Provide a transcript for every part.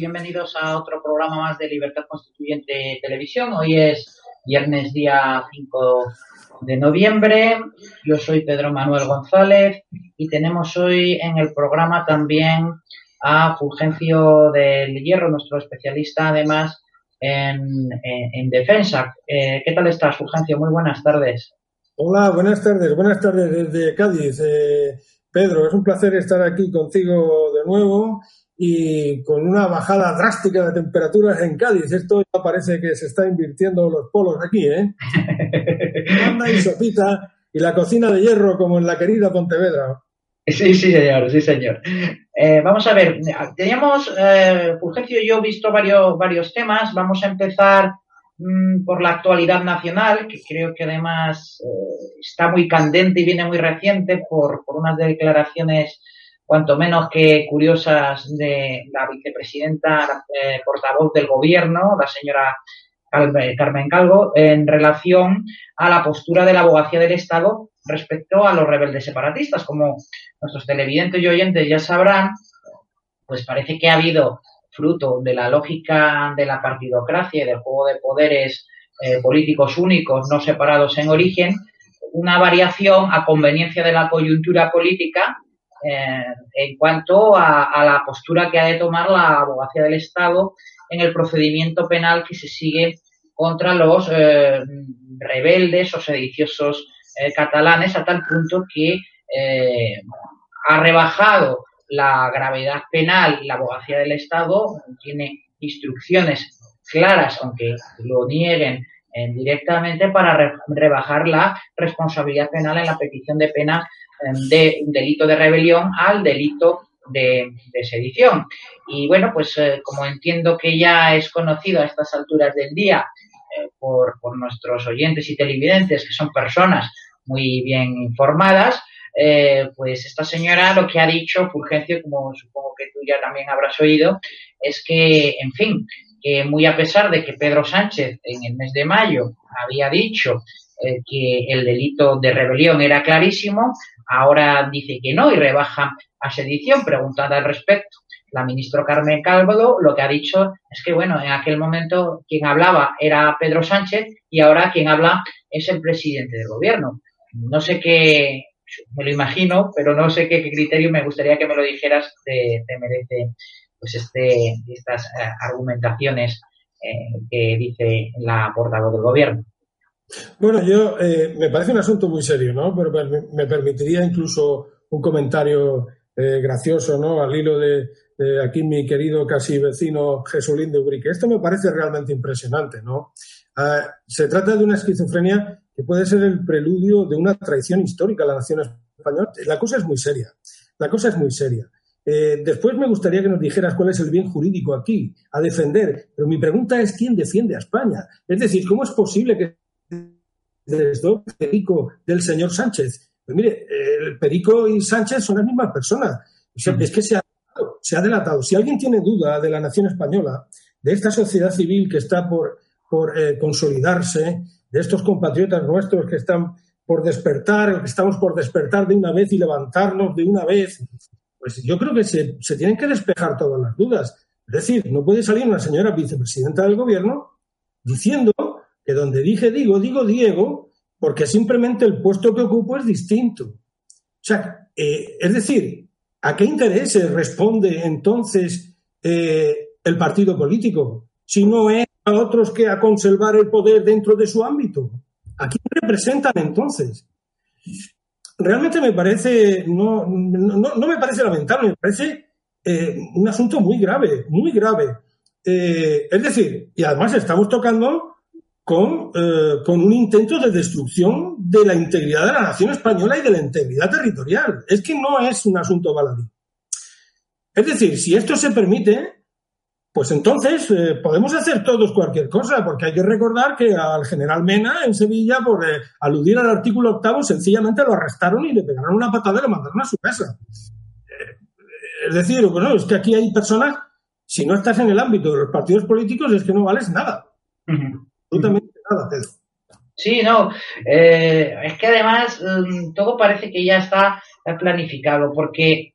Bienvenidos a otro programa más de Libertad Constituyente Televisión. Hoy es viernes día 5 de noviembre. Yo soy Pedro Manuel González y tenemos hoy en el programa también a Fulgencio del Hierro, nuestro especialista además en defensa. Eh, ¿Qué tal estás, Fulgencio? Muy buenas tardes. Hola, buenas tardes, buenas tardes desde Cádiz. Eh, Pedro, es un placer estar aquí contigo de nuevo y con una bajada drástica de temperaturas en Cádiz. Esto ya parece que se está invirtiendo los polos aquí, ¿eh? Manda y sopita y la cocina de hierro como en la querida Pontevedra. Sí, sí, señor, sí, señor. Eh, vamos a ver, teníamos, eh, Fulgencio y yo, visto varios, varios temas. Vamos a empezar mm, por la actualidad nacional, que creo que además eh, está muy candente y viene muy reciente por, por unas declaraciones cuanto menos que curiosas de la vicepresidenta eh, portavoz del gobierno, la señora Calve- Carmen Calvo, en relación a la postura de la abogacía del Estado respecto a los rebeldes separatistas. Como nuestros televidentes y oyentes ya sabrán, pues parece que ha habido, fruto de la lógica de la partidocracia y del juego de poderes eh, políticos únicos, no separados en origen, una variación a conveniencia de la coyuntura política eh, en cuanto a, la postura que ha de tomar la abogacía del Estado en el procedimiento penal que se sigue contra los eh, rebeldes o sediciosos eh, catalanes a tal punto que ha rebajado la gravedad penal la abogacía del Estado, tiene instrucciones claras, aunque lo nieguen directamente, para re- rebajar la responsabilidad penal en la petición de pena de un delito de rebelión al delito de, sedición. Y bueno, pues eh, como entiendo que ya es conocido a estas alturas del día eh, por, por nuestros oyentes y televidentes, que son personas muy bien informadas, eh, pues esta señora lo que ha dicho, Fulgencio, como supongo que tú ya también habrás oído, es que, en fin, que muy a pesar de que Pedro Sánchez en el mes de mayo había dicho eh, que el delito de rebelión era clarísimo, ahora dice que no y rebaja a sedición, preguntada al respecto. La ministra Carmen Calvo lo que ha dicho es que, bueno, en aquel momento quien hablaba era Pedro Sánchez y ahora quien habla es el presidente del gobierno. No sé qué, me lo imagino, pero no sé qué, criterio me gustaría que me lo dijeras te, te merece pues este estas eh, argumentaciones eh, que dice la portavoz del gobierno. Bueno, yo eh, me parece un asunto muy serio, ¿no? Pero me, permitiría incluso un comentario eh, gracioso, ¿no? Al hilo de, de aquí mi querido casi vecino Jesulín de Ubrique. Esto me parece realmente impresionante, ¿no? Ah, se trata de una esquizofrenia que puede ser el preludio de una traición histórica a la nación española. La cosa es muy seria. La cosa es muy seria. Eh, después me gustaría que nos dijeras cuál es el bien jurídico aquí a defender. Pero mi pregunta es quién defiende a España. Es decir, ¿cómo es posible que desde Perico del señor Sánchez? Pues mire, el Perico y Sánchez son las mismas personas. O sea, es que se ha, se ha delatado. Si alguien tiene duda de la nación española, de esta sociedad civil que está por, por eh, consolidarse, de estos compatriotas nuestros que están por despertar, que estamos por despertar de una vez y levantarnos de una vez, pues yo creo que se, se tienen que despejar todas las dudas. Es decir, no puede salir una señora vicepresidenta del gobierno diciendo que donde dije digo, digo Diego, porque simplemente el puesto que ocupo es distinto. O sea, eh, es decir, ¿A qué intereses responde entonces eh, el partido político? Si no es a otros que a conservar el poder dentro de su ámbito. ¿A quién representan entonces? Realmente me parece, no, no, me parece lamentable, me parece eh, un asunto muy grave, muy grave. Es decir, y además estamos tocando con, con, un intento de destrucción de la integridad de la nación española y de la integridad territorial. Es que no es un asunto baladí. Es decir, si esto se permite, pues entonces eh, podemos hacer todos cualquier cosa, porque hay que recordar que al general Mena en Sevilla, por eh, aludir al artículo octavo, sencillamente lo arrestaron y le pegaron una patada y lo mandaron a su casa. Eh, es decir, bueno, es que aquí hay personas, si no estás en el ámbito de los partidos políticos, es que no vales nada. Sí, no, es que además mm, todo parece que ya está planificado, porque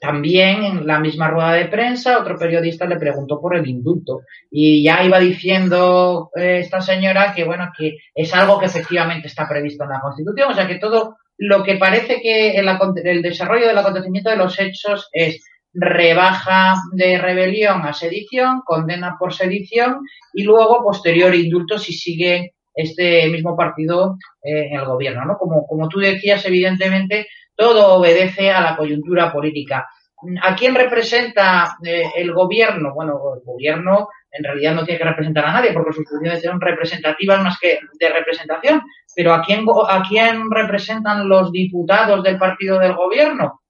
también en la misma rueda de prensa otro periodista le preguntó por el indulto y ya iba diciendo eh, esta señora que bueno que es algo que efectivamente está previsto en la Constitución, o sea que todo lo que parece que el, el desarrollo del acontecimiento de los hechos es rebaja de rebelión a sedición, condena por sedición y luego posterior indulto si sigue este mismo partido eh, en el gobierno, ¿no? Como, como tú decías, evidentemente, todo obedece a la coyuntura política. ¿A quién representa eh, el gobierno? Bueno, el gobierno en realidad no tiene que representar a nadie porque sus funciones son representativas más que de representación. Pero ¿a quién, a quién representan los diputados del partido del gobierno?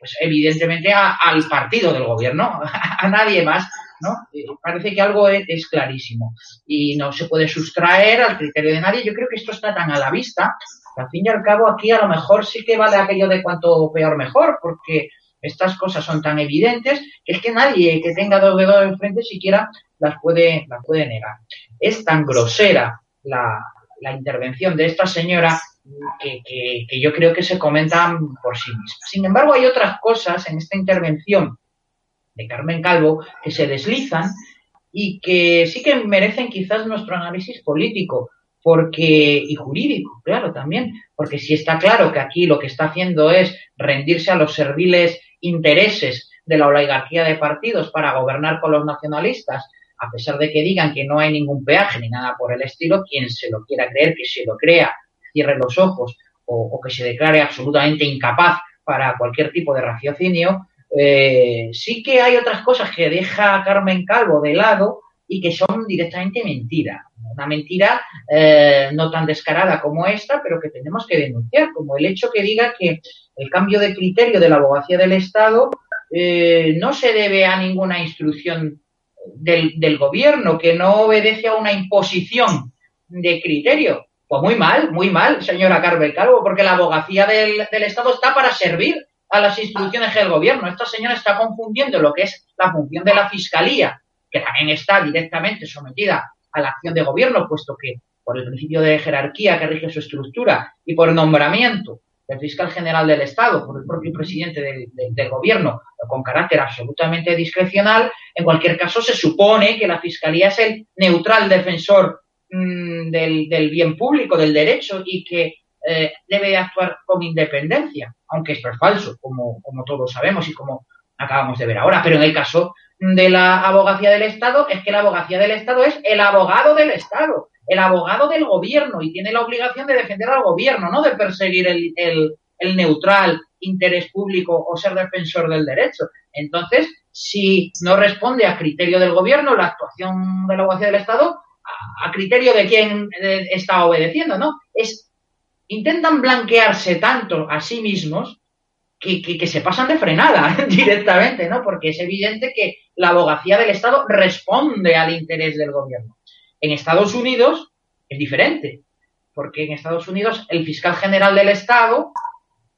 Pues evidentemente al partido del gobierno, a nadie más. ¿no? Parece que algo es, clarísimo y no se puede sustraer al criterio de nadie. Yo creo que esto está tan a la vista al fin y al cabo aquí a lo mejor sí que vale aquello de cuanto peor mejor, porque estas cosas son tan evidentes que es que nadie que tenga dos dedos enfrente siquiera las puede, las puede negar. Es tan grosera la, intervención de esta señora que, que, yo creo que se comentan por sí mismas. Sin embargo, hay otras cosas en esta intervención de Carmen Calvo que se deslizan y que sí que merecen quizás nuestro análisis político porque y jurídico, claro, también, porque si está claro que aquí lo que está haciendo es rendirse a los serviles intereses de la oligarquía de partidos para gobernar con los nacionalistas, a pesar de que digan que no hay ningún peaje ni nada por el estilo, quien se lo quiera creer, que se lo crea, cierre los ojos o, que se declare absolutamente incapaz para cualquier tipo de raciocinio, eh, sí que hay otras cosas que deja Carmen Calvo de lado y que son directamente mentiras una mentira eh, no tan descarada como esta, pero que tenemos que denunciar, como el hecho que diga que el cambio de criterio de la abogacía del Estado eh, no se debe a ninguna instrucción del, gobierno, que no obedece a una imposición de criterio. Pues muy mal, muy mal, señora Carvel Calvo, porque la abogacía del, del Estado está para servir a las instrucciones del gobierno. Esta señora está confundiendo lo que es la función de la Fiscalía, que también está directamente sometida a la acción de gobierno, puesto que por el principio de jerarquía que rige su estructura y por nombramiento del fiscal general del Estado, por el propio presidente del, gobierno, con carácter absolutamente discrecional, en cualquier caso se supone que la fiscalía es el neutral defensor mm, del, bien público, del derecho y que eh, debe actuar con independencia, aunque esto es falso, como, todos sabemos y como acabamos de ver ahora. Pero en el caso de la abogacía del Estado es que la abogacía del Estado es el abogado del Estado, el abogado del gobierno y tiene la obligación de defender al gobierno, no de perseguir el, el, neutral interés público o ser defensor del derecho. Entonces, si no responde a criterio del gobierno la actuación de la abogacía del Estado, a, criterio de quién está obedeciendo, ¿no? Es intentan blanquearse tanto a sí mismos que, se pasan de frenada directamente, ¿no? Porque es evidente que la abogacía del Estado responde al interés del gobierno. En Estados Unidos es diferente, porque en Estados Unidos el fiscal general del Estado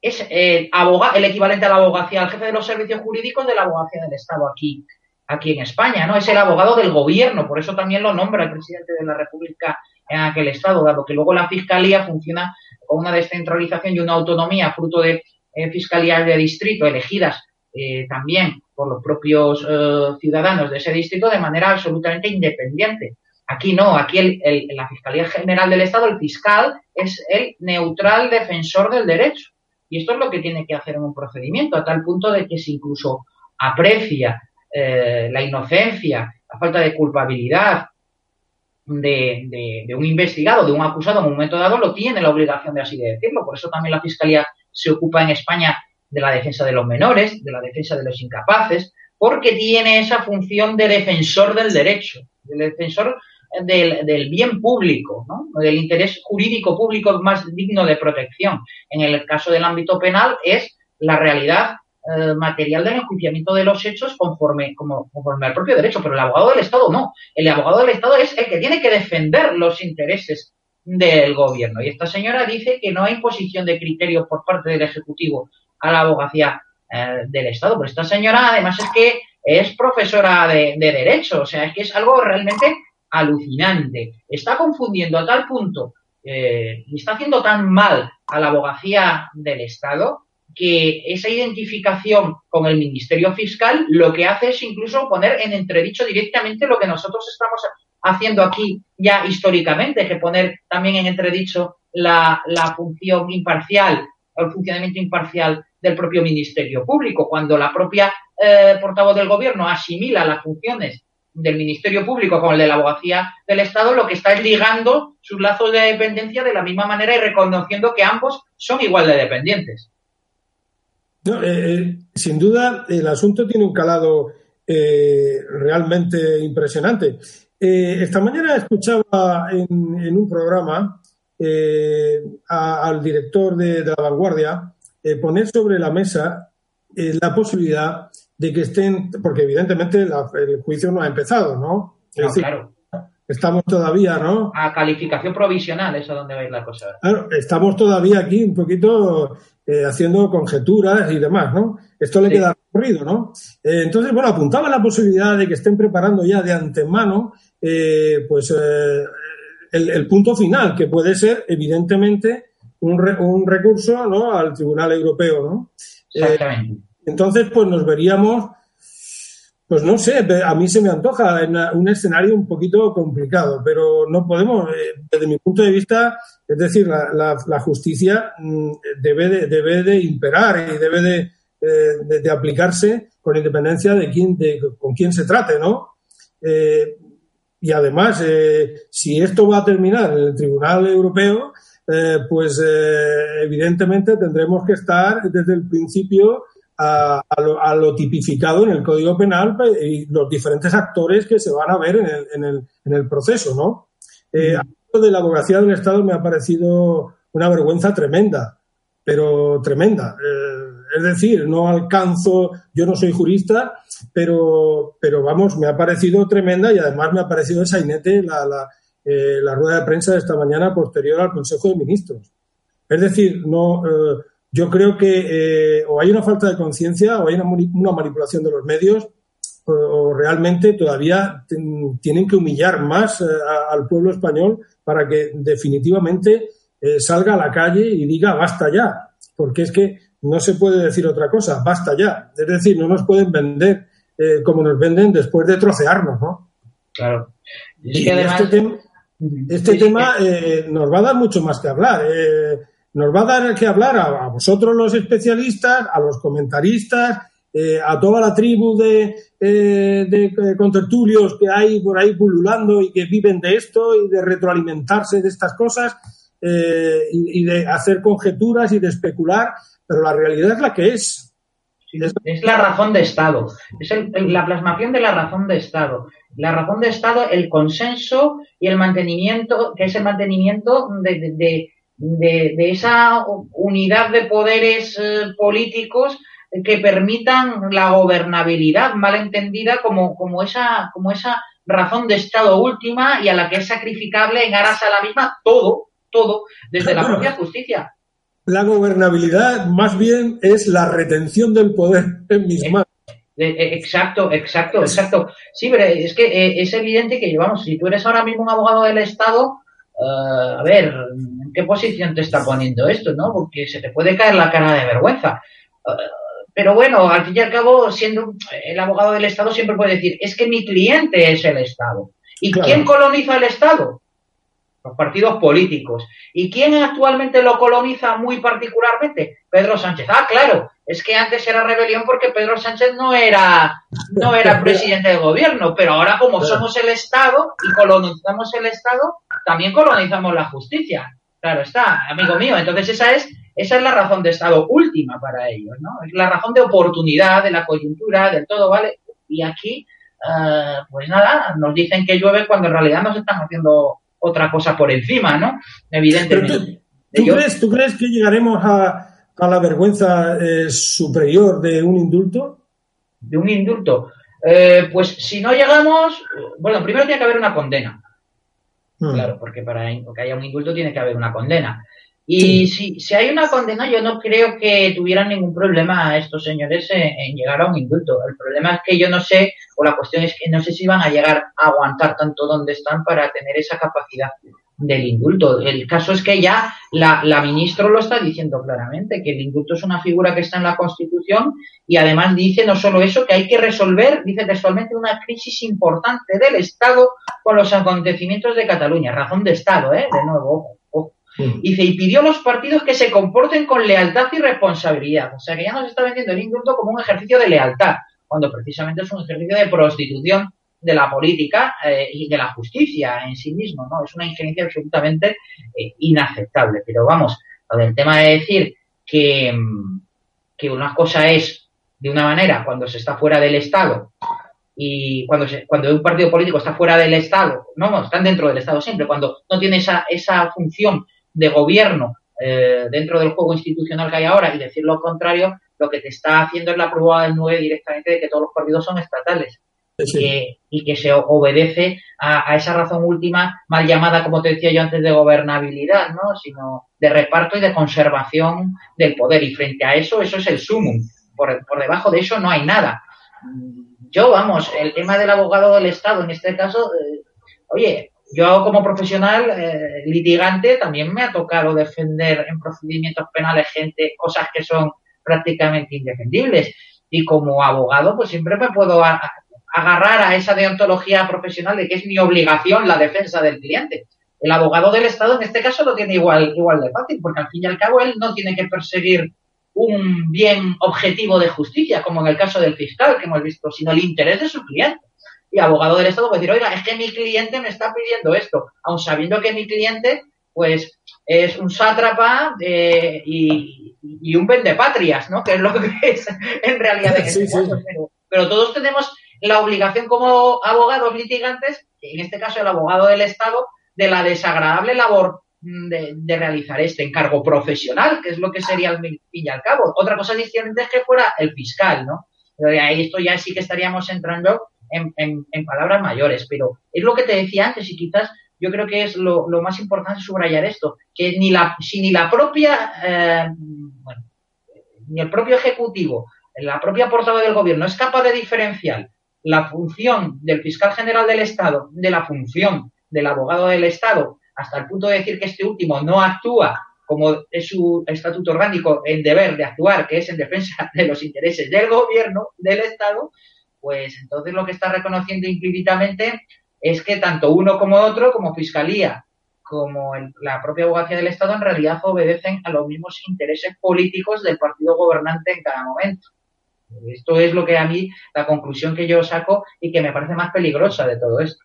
es el, el equivalente a la abogacía, al jefe de los servicios jurídicos de la abogacía del Estado aquí, aquí en España, ¿no? Es el abogado del gobierno, por eso también lo nombra el presidente de la República en aquel Estado, dado que luego la fiscalía funciona con una descentralización y una autonomía fruto de eh, fiscalías de distrito elegidas eh, también por los propios eh, ciudadanos de ese distrito de manera absolutamente independiente. Aquí no, aquí el, la Fiscalía General del Estado, el fiscal, es el neutral defensor del derecho Y esto es lo que tiene que hacer en un procedimiento, a tal punto de que se incluso aprecia eh, la inocencia, la falta de culpabilidad de, un investigado, de un acusado en un momento dado, lo tiene la obligación de así de decirlo. Por eso también la Fiscalía se ocupa en España de la defensa de los menores, de la defensa de los incapaces, porque tiene esa función de defensor del derecho, del defensor del, bien público, del interés jurídico público más digno de protección. En el caso del ámbito penal es la realidad eh, material del enjuiciamiento de los hechos conforme, como, conforme al propio derecho, pero el abogado del Estado no. El abogado del Estado es el que tiene que defender los intereses del gobierno. Y esta señora dice que no hay imposición de criterios por parte del Ejecutivo a la abogacía eh, del Estado. Pero esta señora además es que es profesora de, Derecho, o sea, es que es algo realmente alucinante. Está confundiendo a tal punto eh, y está haciendo tan mal a la abogacía del Estado que esa identificación con el Ministerio Fiscal lo que hace es incluso poner en entredicho directamente lo que nosotros estamos haciendo aquí ya históricamente, que poner también en entredicho la, función imparcial, el funcionamiento imparcial del propio Ministerio Público, cuando la propia eh, portavoz del Gobierno asimila las funciones del Ministerio Público con el de la abogacía del Estado, lo que está es ligando sus lazos de dependencia de la misma manera y reconociendo que ambos son igual de dependientes. No, eh, eh, sin duda, el asunto tiene un calado eh, realmente impresionante. esta mañana escuchaba en, un programa al director de, La Vanguardia poner sobre la mesa la posibilidad de que estén, porque evidentemente el juicio no ha empezado, ¿no? claro. Estamos todavía, ¿no? A calificación provisional, eso es donde va a ir la cosa. Claro, estamos todavía aquí un poquito eh, haciendo conjeturas y demás, ¿no? Esto le queda recorrido, ¿no? Eh, entonces, bueno, apuntaba la posibilidad de que estén preparando ya de antemano, eh, pues, el, punto final, que puede ser, evidentemente, un, un recurso, ¿no? Al Tribunal Europeo, ¿no? Exactamente. entonces, pues nos veríamos pues no sé, a mí se me antoja un escenario un poquito complicado, pero no podemos, eh, desde mi punto de vista, es decir, la, justicia mm, debe de, debe de imperar y debe eh, de, aplicarse con independencia de quién, de, con quién se trate, ¿no? Eh, y además, si esto va a terminar en el Tribunal Europeo, pues evidentemente tendremos que estar desde el principio a, lo, tipificado en el Código Penal pues, y los diferentes actores que se van a ver en el, en el, en el proceso, ¿no? Eh, de la abogacía del Estado me ha parecido una vergüenza tremenda, pero tremenda. Eh, es decir, no alcanzo, yo no soy jurista, pero, pero vamos, me ha parecido tremenda y además me ha parecido sainete la, la, eh, la rueda de prensa de esta mañana posterior al Consejo de Ministros. Es decir, no, eh, yo creo que eh, o hay una falta de conciencia o hay una, manipulación de los medios o, realmente todavía tienen que humillar más eh, al pueblo español para que definitivamente eh, salga a la calle y diga basta ya, porque es que no se puede decir otra cosa, basta ya. Es decir, no nos pueden vender como nos venden después de trocearnos, ¿no? Claro. Y, este, tema, este tema nos va a dar mucho más que hablar nos va a dar que hablar a, vosotros los especialistas, a los comentaristas, eh, a toda la tribu de, eh, de, eh, contertulios que hay por ahí pululando y que viven de esto y de retroalimentarse de estas cosas y, de hacer conjeturas y de especular, pero la realidad es la que es. Es la razón de Estado, es la plasmación de la razón de Estado. La razón de Estado, el consenso y el mantenimiento, que es el mantenimiento de, esa unidad de poderes eh, políticos que permitan la gobernabilidad mal entendida como, como, esa, como esa razón de Estado última y a la que es sacrificable en aras a la misma todo, todo, desde la propia justicia. La gobernabilidad más bien es la retención del poder en mis manos. Eh, eh, exacto, exacto, exacto. Sí, pero es que es evidente que, vamos, si tú eres ahora mismo un abogado del Estado, a ver, qué posición te está poniendo esto, no? Porque se te puede caer la cara de vergüenza. Eh, pero bueno, al fin y al cabo, siendo el abogado del Estado siempre puede decir, es que mi cliente es el Estado. ¿Y quién coloniza el Estado? los partidos políticos. ¿Y quién actualmente lo coloniza muy particularmente? Pedro Sánchez. Ah, claro, es que antes era rebelión porque Pedro Sánchez no era, no era presidente de gobierno, pero ahora como somos el Estado y colonizamos el Estado, también colonizamos la justicia. Claro está, amigo mío. Entonces esa es, esa es la razón de Estado última para ellos, ¿no? Es la razón de oportunidad, de la coyuntura, del todo, ¿vale? Y aquí, eh, pues nada, nos dicen que llueve cuando en realidad nos están haciendo otra cosa por encima, ¿no? Evidentemente. ¿Tú, crees, ¿Tú, crees, que llegaremos a, la vergüenza eh, superior de un indulto? De un indulto. Eh, pues si no llegamos, bueno, primero tiene que haber una condena. Hmm. Claro, porque para que haya un indulto tiene que haber una condena. Y si, si, hay una condena, yo no creo que tuvieran ningún problema estos señores en, llegar a un indulto. El problema es que yo no sé, o la cuestión es que no sé si van a llegar a aguantar tanto donde están para tener esa capacidad del indulto. El caso es que ya la, la ministra lo está diciendo claramente, que el indulto es una figura que está en la Constitución y además dice no solo eso, que hay que resolver, dice textualmente, una crisis importante del Estado con los acontecimientos de Cataluña. Razón de Estado, ¿eh? De nuevo, Dice, y pidió a los partidos que se comporten con lealtad y responsabilidad. O sea que ya nos está vendiendo el indulto como un ejercicio de lealtad, cuando precisamente es un ejercicio de prostitución de la política eh, y de la justicia en sí mismo, ¿no? Es una injerencia absolutamente eh, inaceptable. Pero vamos, lo del tema de decir que, mm, que una cosa es de una manera cuando se está fuera del Estado y cuando, se, cuando un partido político está fuera del Estado, no, están dentro del Estado siempre, cuando no tiene esa, esa función de gobierno eh, dentro del juego institucional que hay ahora y decir lo contrario, lo que te está haciendo es la prueba del 9 directamente de que todos los partidos son estatales. Y, que, se obedece a, esa razón última, mal llamada, como te decía yo antes, de gobernabilidad, ¿no? sino de reparto y de conservación del poder. Y frente a eso, eso es el sumum. Por, por debajo de eso no hay nada. Yo, vamos, el tema del abogado del Estado, en este caso, eh, oye, yo como profesional eh, litigante también me ha tocado defender en procedimientos penales gente, cosas que son prácticamente indefendibles. Y como abogado, pues siempre me puedo agarrar a esa deontología profesional de que es mi obligación la defensa del cliente. El abogado del Estado en este caso lo tiene igual, igual de fácil, porque al fin y al cabo él no tiene que perseguir un bien objetivo de justicia, como en el caso del fiscal que hemos visto, sino el interés de su cliente y abogado del Estado puede decir, oiga, es que mi cliente me está pidiendo esto, aun sabiendo que mi cliente, pues, es un sátrapa eh, y, y, un vendepatrias, ¿no? Que es lo que es en realidad en este caso. Pero, todos tenemos la obligación como abogados litigantes, en este caso el abogado del Estado, de la desagradable labor de, de, realizar este encargo profesional, que es lo que sería al fin y al cabo. Otra cosa distinta es que fuera el fiscal, ¿no? Ahí esto ya sí que estaríamos entrando en, palabras mayores, pero es lo que te decía antes y quizás yo creo que es lo, más importante subrayar esto, que ni la, si ni la propia, eh, bueno, ni el propio Ejecutivo, la propia portavoz del Gobierno es capaz de diferenciar la función del fiscal general del Estado de la función del abogado del Estado, hasta el punto de decir que este último no actúa como es su estatuto orgánico en deber de actuar, que es en defensa de los intereses del gobierno, del Estado, pues entonces lo que está reconociendo implícitamente es que tanto uno como otro, como Fiscalía, como la propia abogacía del Estado, en realidad obedecen a los mismos intereses políticos del partido gobernante en cada momento. Esto es lo que a mí, la conclusión que yo saco y que me parece más peligrosa de todo esto.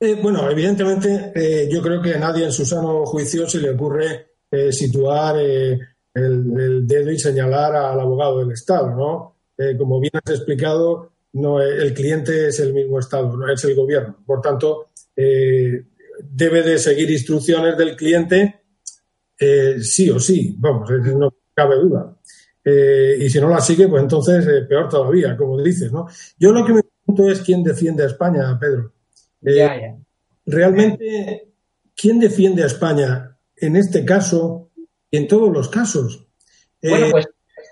Eh, bueno, evidentemente eh, yo creo que a nadie en su sano juicio se le ocurre eh, situar el, el, dedo y señalar al abogado del Estado, ¿no? como bien has explicado, no el cliente es el mismo Estado, no es el gobierno. Por tanto, debe de seguir instrucciones del cliente sí o sí, vamos, no cabe duda. Eh, y si no la sigue, pues entonces peor todavía, como dices, ¿no? Yo lo que me pregunto es quién defiende a España, Pedro. Realmente, ¿quién defiende a España en este caso y en todos los casos? Bueno, pues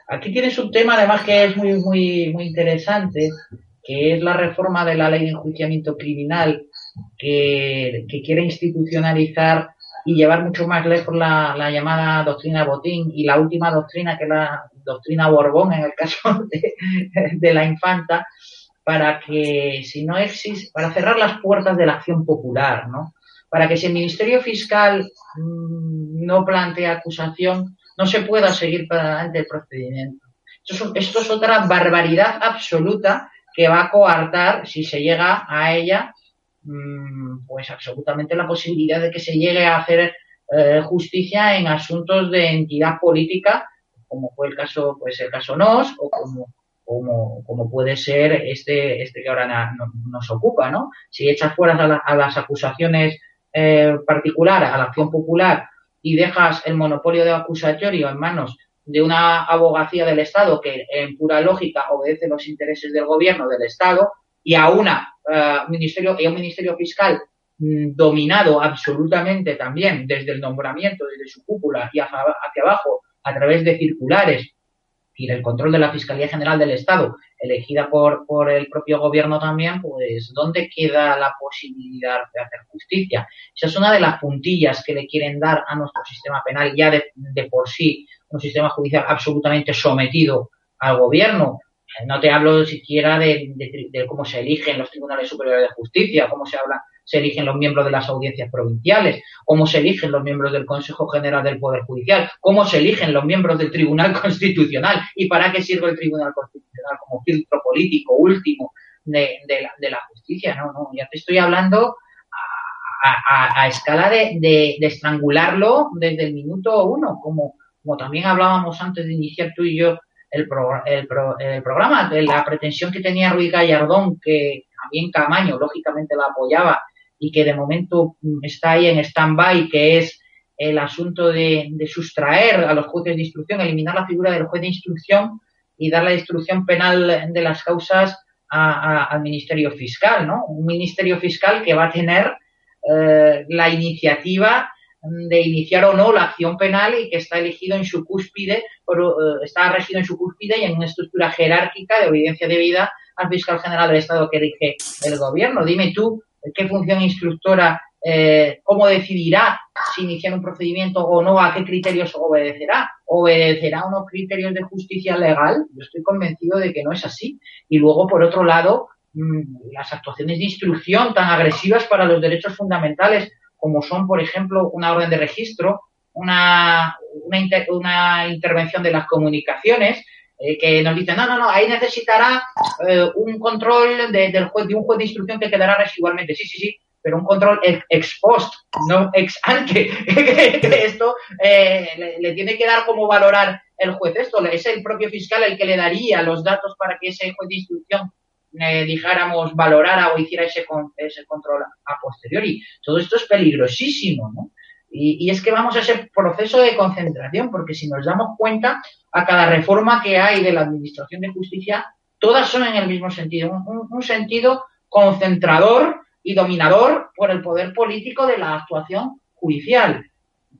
Aquí tienes un tema además que es muy, muy, muy interesante, que es la reforma de la ley de enjuiciamiento criminal que, quiere institucionalizar y llevar mucho más lejos la, llamada doctrina Botín y la última doctrina, que es la doctrina Borbón en el caso de, la infanta, para que si no existe, para cerrar las puertas de la acción popular, ¿no? para que si el Ministerio Fiscal mm, no plantea acusación, no se pueda seguir para adelante el procedimiento. Esto es, esto es otra barbaridad absoluta que va a coartar, si se llega a ella, pues absolutamente la posibilidad de que se llegue a hacer eh, justicia en asuntos de entidad política, como fue el caso, pues el caso NOS, o como, como, como puede ser este, este que ahora nos ocupa, ¿no? Si echas fuera a, las acusaciones eh, particulares, a la acción popular, y dejas el monopolio de acusatorio en manos de una abogacía del Estado que en pura lógica obedece los intereses del gobierno del Estado y a una eh, ministerio y a un ministerio fiscal mm, dominado absolutamente también desde el nombramiento, desde su cúpula hacia, hacia abajo a través de circulares y del control de la Fiscalía General del Estado, elegida por, por el propio gobierno también, pues ¿dónde queda la posibilidad de hacer justicia? Esa es una de las puntillas que le quieren dar a nuestro sistema penal ya de, de por sí, un sistema judicial absolutamente sometido al gobierno. No te hablo siquiera de, de, cómo se eligen los tribunales superiores de justicia, cómo se habla, se eligen los miembros de las audiencias provinciales, cómo se eligen los miembros del Consejo General del Poder Judicial, cómo se eligen los miembros del Tribunal Constitucional y para qué sirve el Tribunal Constitucional como filtro político último de, la, de la, justicia. No, no, ya te estoy hablando a, a escala de, estrangularlo desde el minuto uno, como como también hablábamos antes de iniciar tú y yo el, el, programa, de la pretensión que tenía Ruiz Gallardón, que también Camaño lógicamente la apoyaba y que de momento mm, está ahí en stand-by, que es el asunto de, sustraer a los jueces de instrucción, eliminar la figura del juez de instrucción y dar la instrucción penal de las causas al Ministerio Fiscal, ¿no? Un Ministerio Fiscal que va a tener eh, la iniciativa de iniciar o no la acción penal y que está elegido en su cúspide, eh, está regido en su cúspide y en una estructura jerárquica de obediencia debida al fiscal general del Estado que rige el gobierno. Dime tú qué función instructora, eh, cómo decidirá si iniciar un procedimiento o no, a qué criterios obedecerá. ¿Obedecerá unos criterios de justicia legal? Yo estoy convencido de que no es así. Y luego, por otro lado, mm, las actuaciones de instrucción tan agresivas para los derechos fundamentales como son, por ejemplo, una orden de registro, una, una, intervención de las comunicaciones, eh, que nos dicen, no, no, no, ahí necesitará eh, un control de, del juez, de un juez de instrucción que quedará residualmente. Sí, sí, sí, pero un control ex post, no ex ante. esto eh, le, tiene que dar como valorar el juez. Esto es el propio fiscal el que le daría los datos para que ese juez de instrucción eh, dijéramos, valorara o hiciera ese, ese control a posteriori. Todo esto es peligrosísimo, ¿no? Y, es que vamos a ese proceso de concentración, porque si nos damos cuenta, a cada reforma que hay de la Administración de Justicia, todas son en el mismo sentido, un, sentido concentrador y dominador por el poder político de la actuación judicial.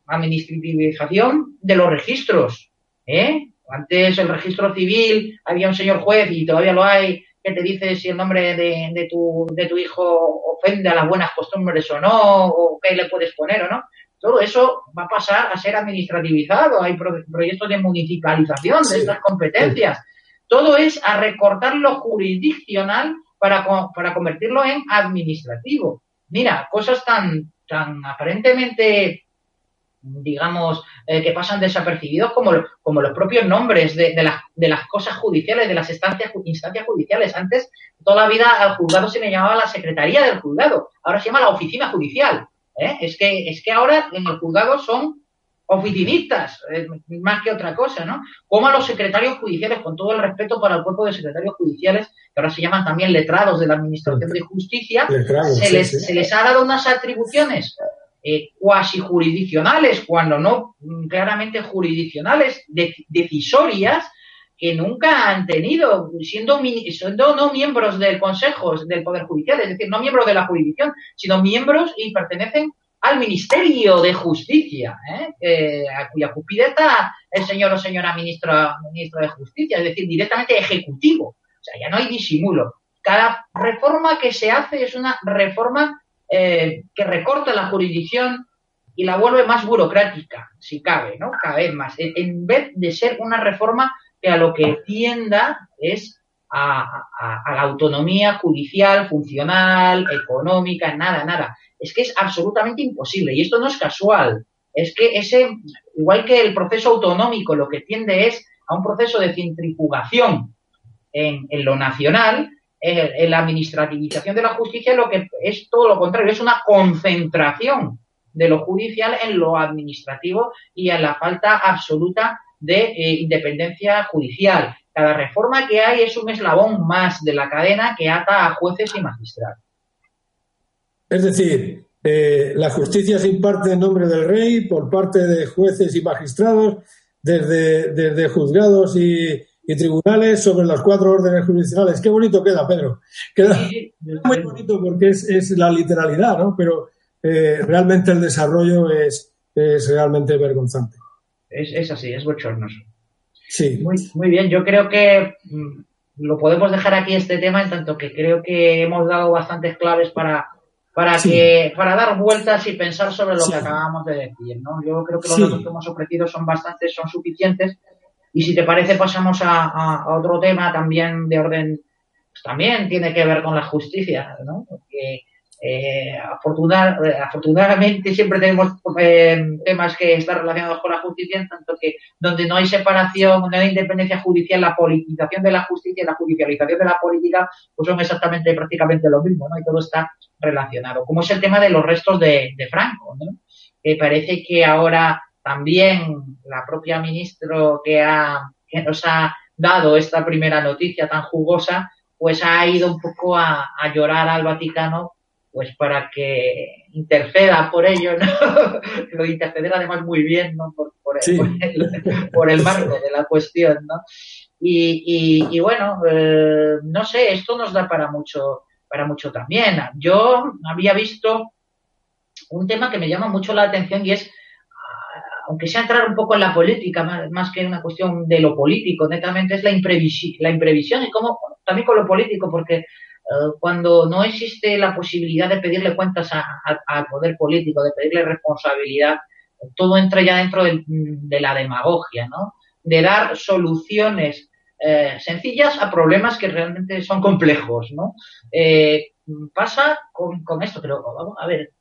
Administrativización de los registros. ¿eh? Antes el registro civil había un señor juez y todavía lo hay que te dice si el nombre de, de, tu, de tu hijo ofende a las buenas costumbres o no, o qué le puedes poner o no. Todo eso va a pasar a ser administrativizado. Hay proyectos de municipalización de estas competencias. Todo es a recortar lo jurisdiccional para, para convertirlo en administrativo. Mira, cosas tan, tan aparentemente digamos, eh, que pasan desapercibidos como, como los propios nombres de, de, las, de las cosas judiciales, de las instancias, instancias judiciales. Antes, toda la vida al juzgado se le llamaba la secretaría del juzgado, ahora se llama la oficina judicial. ¿eh? Es, que, es que ahora en el juzgado son oficinistas, eh, más que otra cosa, ¿no? Como a los secretarios judiciales, con todo el respeto para el cuerpo de secretarios judiciales, que ahora se llaman también letrados de la Administración de Justicia, se, les, se les ha dado unas atribuciones eh, cuasi jurisdiccionales, cuando no mm, claramente jurisdiccionales, decisorias, que nunca han tenido, siendo, siendo no miembros del Consejo del Poder Judicial, es decir, no miembros de la jurisdicción, sino miembros y pertenecen al Ministerio de Justicia, ¿eh? a cuya cupideta el señor o señora ministro, ministro de Justicia, es decir, directamente ejecutivo. O sea, ya no hay disimulo. Cada reforma que se hace es una reforma eh, que recorta la jurisdicción y la vuelve más burocrática, si cabe, ¿no? Cada vez más. En vez de ser una reforma que a lo que tienda es a, la autonomía judicial, funcional, económica, nada, nada. Es que es absolutamente imposible y esto no es casual. Es que ese, igual que el proceso autonómico, lo que tiende es a un proceso de centrifugación en, lo nacional, en la administrativización de la justicia lo que es todo lo contrario, es una concentración de lo judicial en lo administrativo y en la falta absoluta de eh, independencia judicial. Cada reforma que hay es un eslabón más de la cadena que ata a jueces y magistrados. Es decir, eh, la justicia se imparte en nombre del rey por parte de jueces y magistrados, desde, desde juzgados y, tribunales sobre las cuatro órdenes jurisdiccionales. Qué bonito queda, Pedro. Queda muy bonito porque es, es la literalidad, ¿no? Pero eh, realmente el desarrollo es, es realmente vergonzante. Es, es, así, es bochornoso. Sí. Muy, muy bien, yo creo que mm, lo podemos dejar aquí este tema, en tanto que creo que hemos dado bastantes claves para, para que para dar vueltas y pensar sobre lo que acabamos de decir, ¿no? Yo creo que los datos que hemos ofrecido son bastantes, son suficientes. Y si te parece, pasamos a, otro tema también de orden, pues también tiene que ver con la justicia, ¿no? Porque eh, eh, afortunadamente siempre tenemos eh, temas que están relacionados con la justicia, en tanto que donde no hay separación, no hay independencia judicial, la politización de la justicia y la judicialización de la política, pues son exactamente prácticamente lo mismo, ¿no? Y todo está relacionado. Como es el tema de los restos de, Franco, ¿no? Que parece que ahora también la propia ministro que, ha, que nos ha dado esta primera noticia tan jugosa, pues ha ido un poco a, a llorar al Vaticano pues para que interceda por ello, ¿no? Lo interceder además muy bien, ¿no? Por, el, marco de la cuestión, ¿no? Y, bueno, eh, no sé, esto nos da para mucho, para mucho también. Yo había visto un tema que me llama mucho la atención y es, aunque sea entrar un poco en la política, más, que una cuestión de lo político, netamente es la, imprevisión, la imprevisión y cómo, también con lo político, porque eh, cuando no existe la posibilidad de pedirle cuentas al poder político, de pedirle responsabilidad, todo entra ya dentro de, la demagogia, ¿no? De dar soluciones eh, sencillas a problemas que realmente son complejos, ¿no? Eh, pasa con, esto, pero vamos a ver,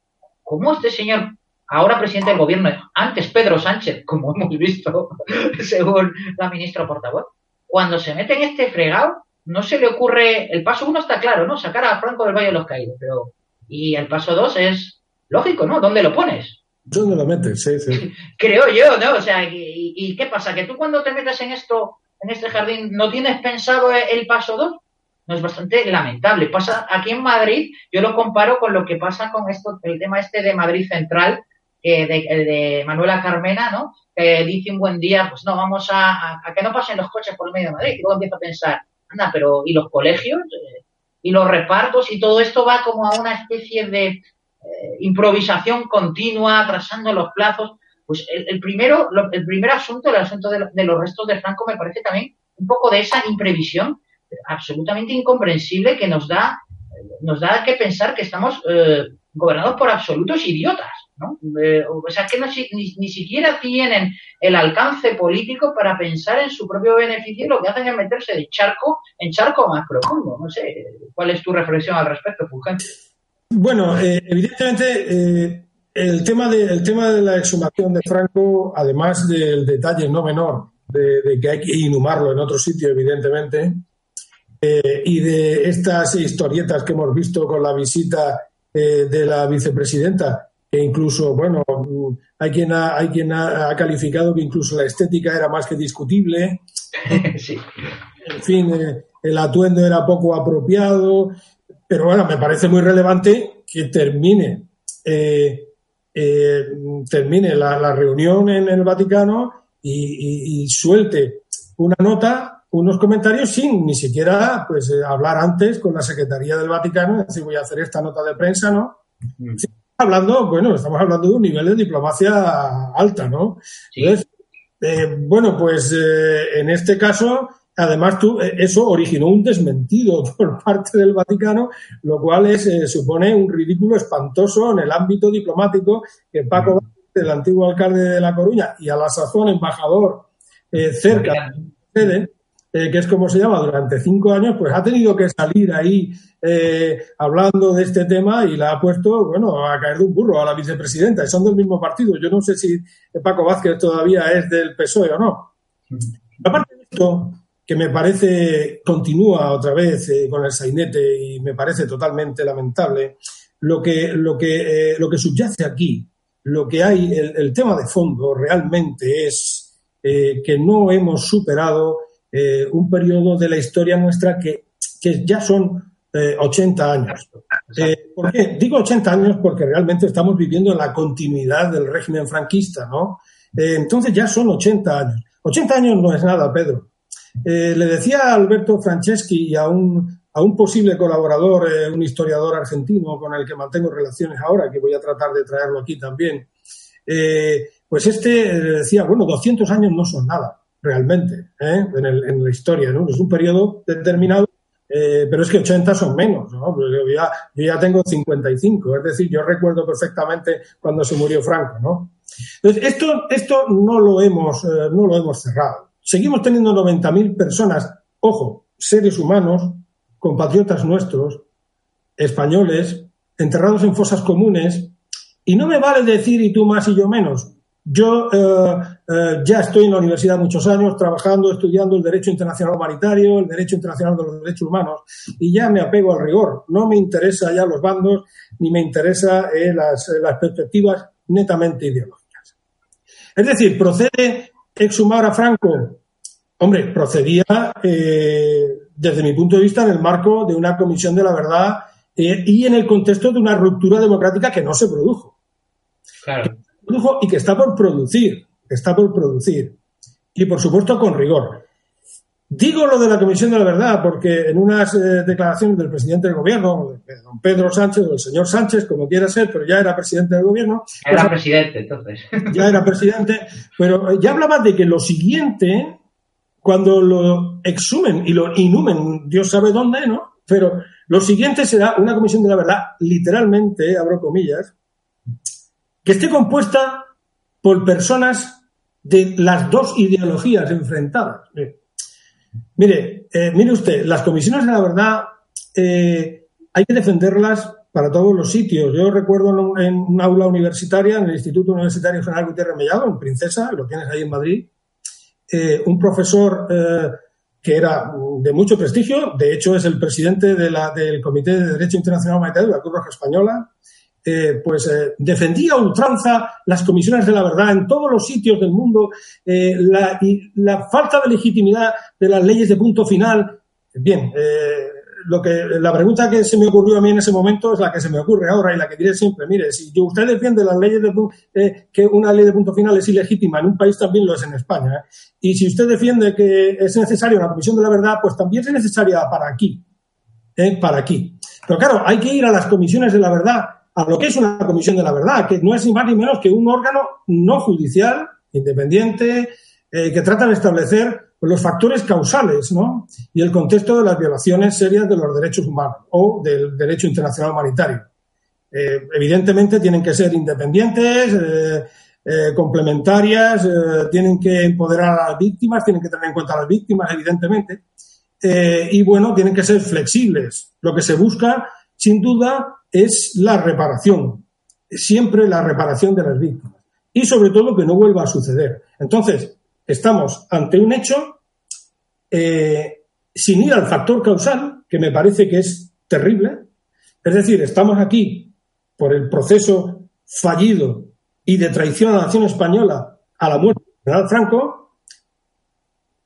¿cómo este señor, ahora presidente del gobierno, antes Pedro Sánchez, como hemos visto, según la ministra portavoz, cuando se mete en este fregado, no se le ocurre, el paso uno está claro, ¿no? Sacar a Franco del Valle de los Caídos, pero, y el paso dos es lógico, ¿no? ¿Dónde lo pones? ¿Dónde lo metes? Sí, sí. Creo yo, ¿no? O sea, y, qué pasa? ¿Que tú cuando te metes en esto, en este jardín, no tienes pensado el paso dos? No es bastante lamentable. Pasa aquí en Madrid, yo lo comparo con lo que pasa con esto, el tema este de Madrid Central, de, de, Manuela Carmena, ¿no? Que dice un buen día, pues no, vamos a, a, que no pasen los coches por el medio de Madrid. Y luego empiezo a pensar, anda, pero ¿y los colegios? Eh, ¿Y los repartos? Y todo esto va como a una especie de eh, improvisación continua, atrasando los plazos. Pues el, primero, el primer asunto, el asunto de, los restos de Franco, me parece también un poco de esa imprevisión absolutamente incomprensible que nos da, nos da que pensar que estamos eh, gobernados por absolutos idiotas. ¿No? o sea, que ni, siquiera tienen el alcance político para pensar en su propio beneficio lo que hacen es meterse de charco en charco más profundo. No sé, ¿cuál es tu reflexión al respecto, Fulgente? Bueno, eh, evidentemente eh, el, tema de, tema de la exhumación de Franco, además del detalle no menor de, que hay que inhumarlo en otro sitio, evidentemente, eh, y de estas historietas que hemos visto con la visita de la vicepresidenta, incluso, bueno, hay quien ha, hay quien ha, calificado que incluso la estética era más que discutible. En fin, eh, el atuendo era poco apropiado, pero bueno, me parece muy relevante que termine, eh, eh, termine la, reunión en el Vaticano y, suelte una nota, unos comentarios sin ni siquiera pues hablar antes con la Secretaría del Vaticano, decir voy a hacer esta nota de prensa, ¿no? Mm hablando, bueno, estamos hablando de un nivel de diplomacia alta, ¿no? Entonces, eh, bueno, pues eh, en este caso, además, tú, eh, eso originó un desmentido por parte del Vaticano, lo cual es, supone un ridículo espantoso en el ámbito diplomático que Paco el antiguo alcalde de La Coruña y a la sazón embajador cerca de eh, que es como se llama, durante cinco años, pues ha tenido que salir ahí eh, hablando de este tema y la ha puesto, bueno, a caer de un burro a la vicepresidenta. Y son del mismo partido. Yo no sé si Paco Vázquez todavía es del PSOE o no. Aparte de esto, que me parece, continúa otra vez eh, con el sainete y me parece totalmente lamentable, lo que, lo que, lo que subyace aquí, lo que hay, el, tema de fondo realmente es que no hemos superado eh, un periodo de la historia nuestra que, ya son 80 eh, años. Eh, ¿Por qué? Digo 80 años porque realmente estamos viviendo la continuidad del régimen franquista, ¿no? entonces ya son 80 años. 80 años no es nada, Pedro. le decía a Alberto Franceschi y a un, a un posible colaborador, un historiador argentino con el que mantengo relaciones ahora, que voy a tratar de traerlo aquí también, pues este decía, bueno, 200 años no son nada realmente ¿eh? en, la historia. ¿no? Es un periodo determinado, eh, pero es que 80 son menos. ¿no? Pues yo, ya, yo ya tengo 55, es decir, yo recuerdo perfectamente cuando se murió Franco. ¿no? Entonces, esto, esto no, lo hemos, eh, no lo hemos cerrado. Seguimos teniendo 90.000 personas, ojo, seres humanos, compatriotas nuestros, españoles, enterrados en fosas comunes, y no me vale decir y tú más y yo menos. Yo eh, eh, ya estoy en la universidad muchos años trabajando, estudiando el derecho internacional humanitario, el derecho internacional de los derechos humanos y ya me apego al rigor. No me interesa ya los bandos ni me interesa eh, las, perspectivas netamente ideológicas. Es decir, procede exhumar a Franco. Hombre, procedía desde mi punto de vista en el marco de una comisión de la verdad y en el contexto de una ruptura democrática que no se produjo. Claro y que está por producir, está por producir. Y por supuesto con rigor. Digo lo de la Comisión de la Verdad porque en unas eh, declaraciones del presidente del gobierno, don Pedro Sánchez o el señor Sánchez, como quiera ser, pero ya era presidente del gobierno. Era pues, presidente, entonces. Ya era presidente, pero ya hablaba de que lo siguiente, cuando lo exhumen y lo inhumen, Dios sabe dónde, ¿no? Pero lo siguiente será una Comisión de la Verdad, literalmente, abro comillas, que esté compuesta por personas de las dos ideologías enfrentadas. Mire, eh, mire usted, las comisiones de la verdad eh, hay que defenderlas para todos los sitios. Yo recuerdo en un, aula universitaria, en el Instituto Universitario General Gutiérrez Mellado, en Princesa, lo tienes ahí en Madrid, eh, un profesor que era de mucho prestigio, de hecho es el presidente del Comité de Derecho Internacional Humanitario de la Cruz Roja Española, eh, pues eh, defendía a ultranza las comisiones de la verdad en todos los sitios del mundo, eh, la, y la falta de legitimidad de las leyes de punto final. Bien, lo que, la pregunta que se me ocurrió a mí en ese momento es la que se me ocurre ahora y la que diré siempre. Mire, si usted defiende las leyes de que una ley de punto final es ilegítima, en un país también lo es en España. Y si usted defiende que es necesaria una comisión de la verdad, pues también es necesaria para aquí. Para aquí. Pero claro, hay que ir a las comisiones de la verdad a lo que es una comisión de la verdad, que no es ni más ni menos que un órgano no judicial, independiente, eh, que trata de establecer los factores causales ¿no? y el contexto de las violaciones serias de los derechos humanos o del derecho internacional humanitario. Eh, evidentemente tienen que ser independientes, eh, complementarias, tienen que empoderar a las víctimas, tienen que tener en cuenta a las víctimas, evidentemente, y bueno, tienen que ser flexibles. Lo que se busca, sin duda, es la reparación, siempre la reparación de las víctimas y sobre todo que no vuelva a suceder. Entonces, estamos ante un hecho eh, sin ir al factor causal, que me parece que es terrible. Es decir, estamos aquí por el proceso fallido y de traición a la nación española a la muerte general Franco,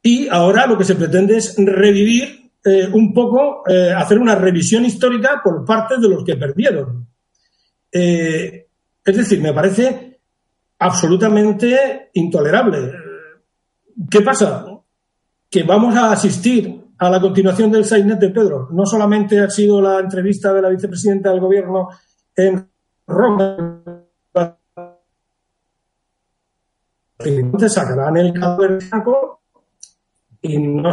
y ahora lo que se pretende es revivir eh, un poco eh, hacer una revisión histórica por parte de los que perdieron. Eh, es decir, me parece absolutamente intolerable. ¿Qué pasa? Que vamos a asistir a la continuación del Sainet de Pedro. No solamente ha sido la entrevista de la vicepresidenta del gobierno en Roma, sacarán el cadáver y no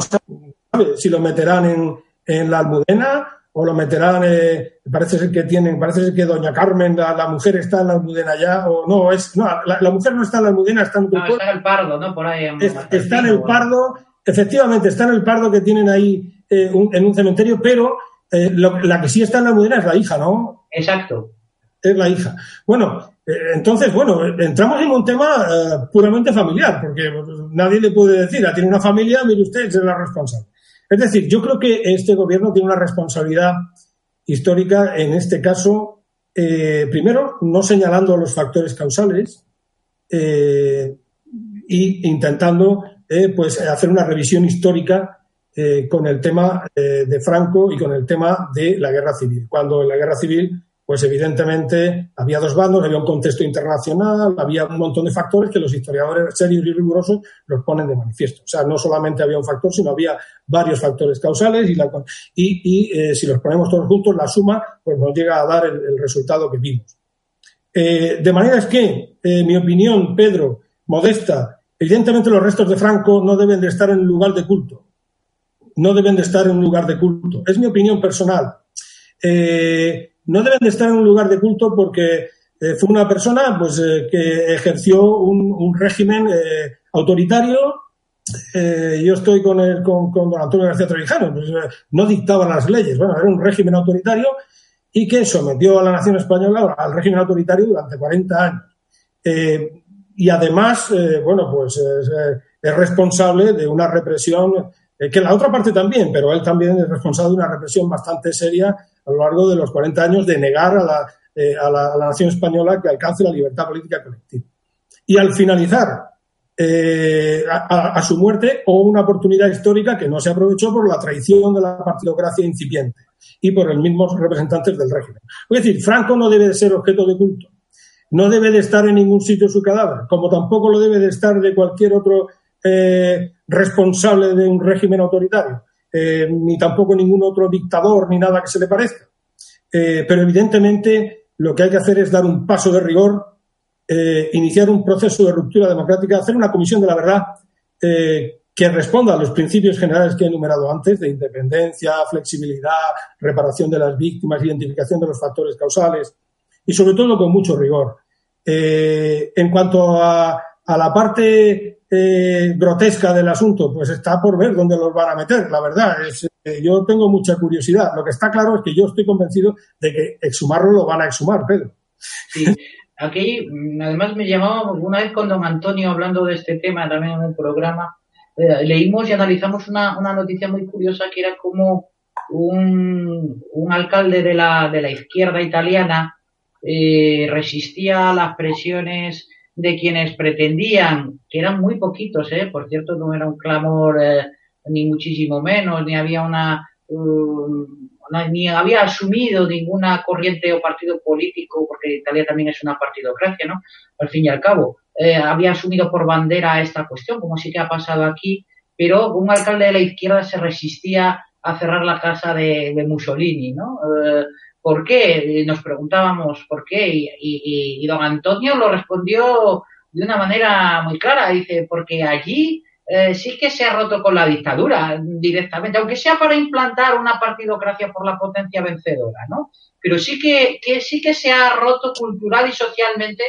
si lo meterán en, en la almudena o lo meterán, eh, parece ser que tienen, parece ser que doña Carmen, la, mujer está en la almudena ya, o no, es, no, la, mujer no está en la almudena, está en, está en el pardo, ¿no? Por ahí. está en el pardo, efectivamente está en el pardo que tienen ahí eh, en un cementerio, pero eh, la que sí está en la mudena es la hija, ¿no? Exacto. Es la hija. Bueno, eh, entonces, bueno, entramos en un tema puramente familiar, porque nadie le puede decir, ah, tiene una familia, mire usted, es la responsable. Es decir, yo creo que este gobierno tiene una responsabilidad histórica en este caso, primero, no señalando los factores causales e intentando pues hacer una revisión histórica eh, con el tema eh, de Franco y con el tema de la guerra civil. Cuando en la guerra civil, pues evidentemente había dos bandos, había un contexto internacional, había un montón de factores que los historiadores serios y rigurosos los ponen de manifiesto. O sea, no solamente había un factor, sino había varios factores causales y, eh, si los ponemos todos juntos, la suma pues nos llega a dar el, resultado que vimos. de manera que, mi opinión, Pedro, modesta, evidentemente los restos de Franco no deben de estar en un lugar de culto no deben de estar en un lugar de culto. Es mi opinión personal. Eh, no deben de estar en un lugar de culto porque eh, fue una persona pues, eh, que ejerció un, régimen autoritario. yo estoy con, el, con, don Antonio García Trevijano. Pues, no dictaba las leyes. Bueno, era un régimen autoritario y que sometió a la nación española al régimen autoritario durante 40 años. y además, bueno, pues es responsable de una represión eh, que la otra parte también, pero él también es responsable de una represión bastante seria a lo largo de los 40 años de negar a la, eh, a la, nación española que alcance la libertad política colectiva. Y al finalizar, eh, a, su muerte, hubo una oportunidad histórica que no se aprovechó por la traición de la partidocracia incipiente y por los mismos representantes del régimen. Es decir, Franco no debe de ser objeto de culto, no debe de estar en ningún sitio su cadáver, como tampoco lo debe de estar de cualquier otro eh, responsable de un régimen autoritario, eh, ni tampoco ningún otro dictador, ni nada que se le parezca. Eh, pero evidentemente lo que hay que hacer es dar un paso de rigor, iniciar un proceso de ruptura democrática, hacer una comisión de la verdad que responda a los principios generales que he enumerado antes, de independencia, flexibilidad, reparación de las víctimas, identificación de los factores causales y sobre todo con mucho rigor. en cuanto a la parte eh, grotesca del asunto, pues está por ver dónde los van a meter, la verdad. Es, eh, yo tengo mucha curiosidad. Lo que está claro es que yo estoy convencido de que exhumarlo lo van a exhumar, Pedro. Sí, aquí además me llamaba una vez con don Antonio hablando de este tema también en un programa, eh, leímos y analizamos una, una noticia muy curiosa que era como un, un alcalde de la, de la izquierda italiana resistía a las presiones de quienes pretendían, que eran muy poquitos, ¿eh? por cierto, no era un clamor eh, ni muchísimo menos, ni había una, ni había asumido ninguna corriente o partido político, porque Italia también es una partidocracia, ¿no? Al fin y al cabo, eh, había asumido por bandera esta cuestión, como sí que ha pasado aquí, pero un alcalde de la izquierda se resistía a cerrar la casa de, Mussolini, ¿no? Eh, ¿Por qué? Nos preguntábamos por qué y, don Antonio lo respondió de una manera muy clara. Dice, porque allí eh, sí que se ha roto con la dictadura directamente, aunque sea para implantar una partidocracia por la potencia vencedora, ¿no? Pero sí que, sí que se ha roto cultural y socialmente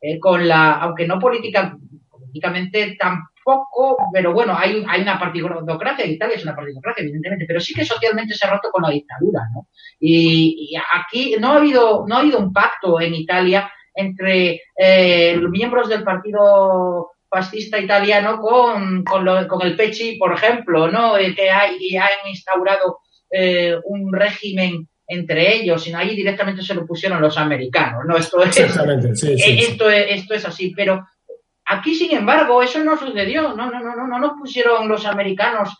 eh, con la, aunque no política, políticamente tan poco, pero bueno, hay, hay una partidocracia, Italia es una partidocracia, evidentemente, pero sí que socialmente se ha roto con la dictadura, ¿no? Y, aquí no ha habido, no ha habido un pacto en Italia entre eh, los miembros del partido fascista italiano con, con, el Pecci, por ejemplo, ¿no? que hay, y han instaurado eh, un régimen entre ellos, sino ahí directamente se lo pusieron los americanos, ¿no? Esto es, esto, es, esto es así, pero Aquí, sin embargo, eso no sucedió. No, no, no, no, no nos pusieron los americanos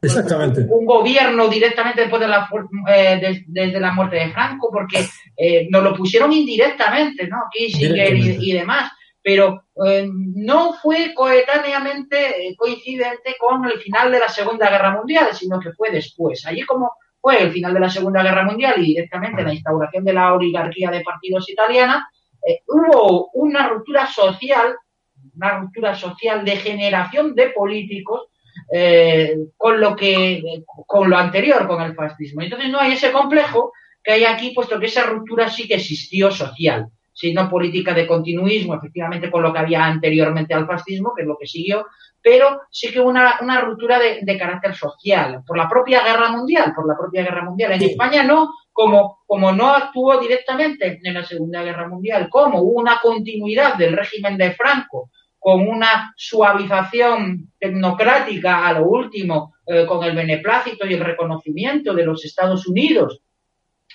Exactamente. un gobierno directamente después de la, eh, desde la muerte de Franco, porque eh, nos lo pusieron indirectamente, ¿no? Kissinger y, y, demás, pero eh, no fue coetáneamente coincidente con el final de la Segunda Guerra Mundial, sino que fue después. Allí como fue el final de la Segunda Guerra Mundial y directamente la instauración de la oligarquía de partidos italiana, hubo una ruptura social una ruptura social de generación de políticos eh, con lo que con lo anterior, con el fascismo. Entonces no hay ese complejo que hay aquí, puesto que esa ruptura sí que existió social. sino política de continuismo, efectivamente con lo que había anteriormente al fascismo, que es lo que siguió, pero sí que una, una ruptura de, de, carácter social, por la propia guerra mundial, por la propia guerra mundial. En España no, como, como no actuó directamente en la Segunda Guerra Mundial, como hubo una continuidad del régimen de Franco, con una suavización tecnocrática a lo último, eh, con el beneplácito y el reconocimiento de los Estados Unidos,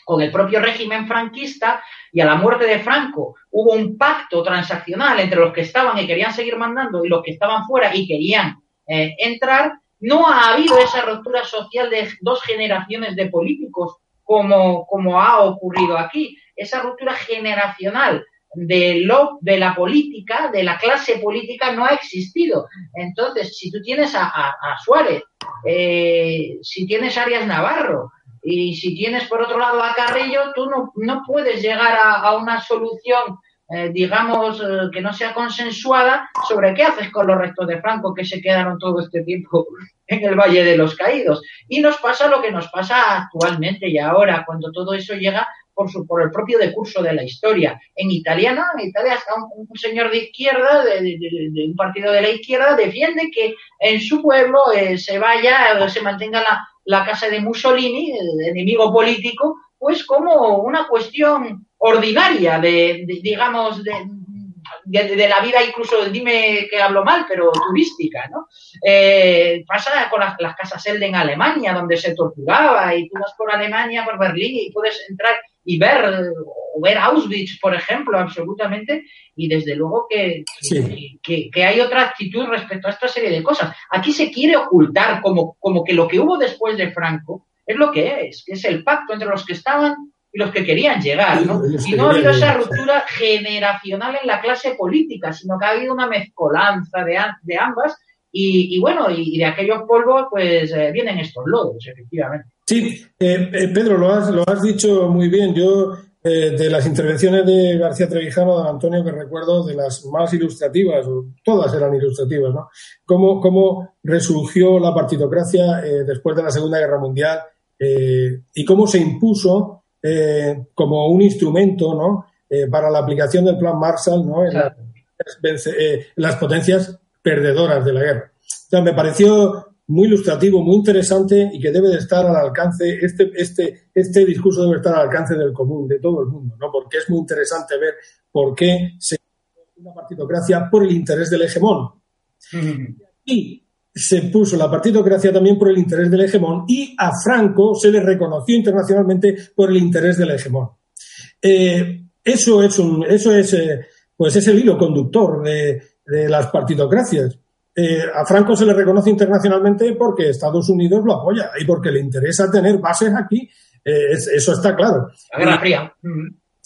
con el propio régimen franquista y a la muerte de Franco hubo un pacto transaccional entre los que estaban y querían seguir mandando y los que estaban fuera y querían eh, entrar, no ha habido esa ruptura social de dos generaciones de políticos como, como ha ocurrido aquí. Esa ruptura generacional de, lo, de la política, de la clase política, no ha existido. Entonces, si tú tienes a, a, Suárez, eh, si tienes a Arias Navarro, y si tienes por otro lado a Carrillo, tú no, no puedes llegar a, a una solución, eh, digamos, eh, que no sea consensuada sobre qué haces con los restos de Franco que se quedaron todo este tiempo en el Valle de los Caídos. Y nos pasa lo que nos pasa actualmente y ahora, cuando todo eso llega por, su, por el propio decurso de la historia. En Italia, ¿no? En Italia está un, señor de izquierda, de, un partido de la izquierda, defiende que en su pueblo eh, se vaya, se mantenga la, casa de Mussolini, el enemigo político, pues como una cuestión ordinaria de, digamos, de, de, la vida, incluso, dime que hablo mal, pero turística, ¿no? Eh, pasa con las, las casas Elde en Alemania, donde se torturaba, y tú vas por Alemania, por Berlín, y puedes entrar y ver, o ver Auschwitz, por ejemplo, absolutamente, y desde luego que, sí. que, que, hay otra actitud respecto a esta serie de cosas. Aquí se quiere ocultar como, como que lo que hubo después de Franco es lo que es, que es el pacto entre los que estaban y los que querían llegar, ¿no? Y no ha habido esa ruptura generacional en la clase política, sino que ha habido una mezcolanza de, de ambas y, y, bueno, y de aquellos polvos pues eh, vienen estos lodos, efectivamente. Sí, eh, eh, Pedro, lo has, lo has dicho muy bien. Yo eh, de las intervenciones de García Trevijano, don Antonio, que recuerdo de las más ilustrativas, todas eran ilustrativas, ¿no? Cómo, cómo resurgió la partitocracia eh, después de la Segunda Guerra Mundial eh, y cómo se impuso como un instrumento, ¿no? para la aplicación del Plan Marshall, ¿no? En, la, en las potencias perdedoras de la guerra. O sea, me pareció muy ilustrativo, muy interesante y que debe de estar al alcance, este, este, este discurso debe estar al alcance del común, de todo el mundo, ¿no? Porque es muy interesante ver por qué se una partitocracia por el interés del hegemón. Y se puso la partitocracia también por el interés del hegemón y a Franco se le reconoció internacionalmente por el interés del hegemón. Eh, eso es un, eso es, eh, pues es el hilo conductor de, de las partitocracias. Eh, a Franco se le reconoce internacionalmente porque Estados Unidos lo apoya y porque le interesa tener bases aquí. Eh, es, eso está claro. La Guerra Fría.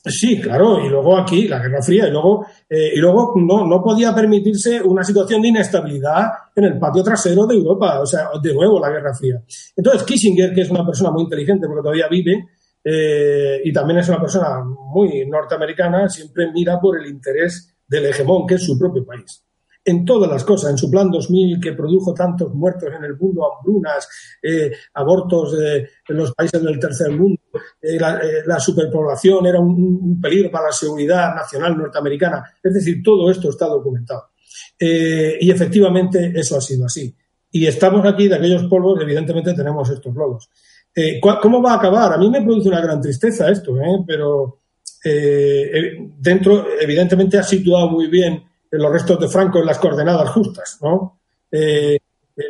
Sí, claro, y luego aquí la Guerra Fría, y luego, eh, y luego no, no podía permitirse una situación de inestabilidad en el patio trasero de Europa, o sea, de nuevo la Guerra Fría. Entonces, Kissinger, que es una persona muy inteligente porque todavía vive, eh, y también es una persona muy norteamericana, siempre mira por el interés del hegemón, que es su propio país en todas las cosas, en su plan 2000 que produjo tantos muertos en el mundo, hambrunas, eh, abortos eh, en los países del tercer mundo, eh, la, la, superpoblación era un, peligro para la seguridad nacional norteamericana. Es decir, todo esto está documentado. Y efectivamente eso ha sido así. Y estamos aquí de aquellos polvos, evidentemente tenemos estos logos. ¿Cómo va a acabar? A mí me produce una gran tristeza esto, pero dentro, evidentemente, ha situado muy bien los restos de Franco en las coordenadas justas, ¿no? Eh,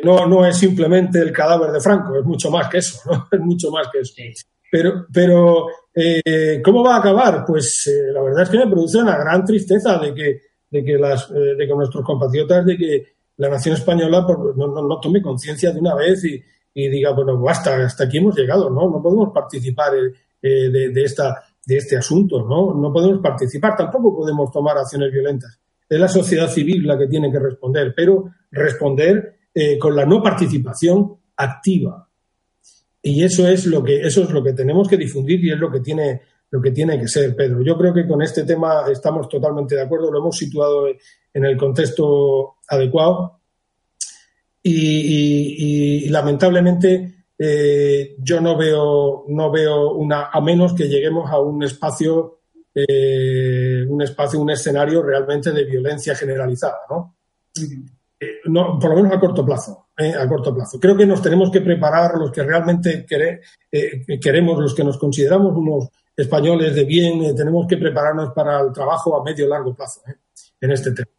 no, no es simplemente el cadáver de Franco, es mucho más que eso, ¿no? Es mucho más que eso. Sí. Pero, pero eh, ¿cómo va a acabar? Pues eh, la verdad es que me produce una gran tristeza de que, de que, las, eh, de que nuestros compatriotas, de que la nación española pues, no, no, no tome conciencia de una vez y, y, diga, bueno, basta, hasta aquí hemos llegado, ¿no? No podemos participar eh, de, de, esta, de este asunto, ¿no? No podemos participar, tampoco podemos tomar acciones violentas es la sociedad civil la que tiene que responder, pero responder eh, con la no participación activa. Y eso es lo que eso es lo que tenemos que difundir y es lo que tiene lo que tiene que ser, Pedro. Yo creo que con este tema estamos totalmente de acuerdo, lo hemos situado en el contexto adecuado y, lamentablemente eh, yo no veo no veo una a menos que lleguemos a un espacio eh, un espacio, un escenario realmente de violencia generalizada, ¿no? Eh, no, por lo menos a corto plazo, a corto plazo. Creo que nos tenemos que preparar los que realmente queremos, los que nos consideramos unos españoles de bien, tenemos que prepararnos para el trabajo a medio largo plazo en este tema.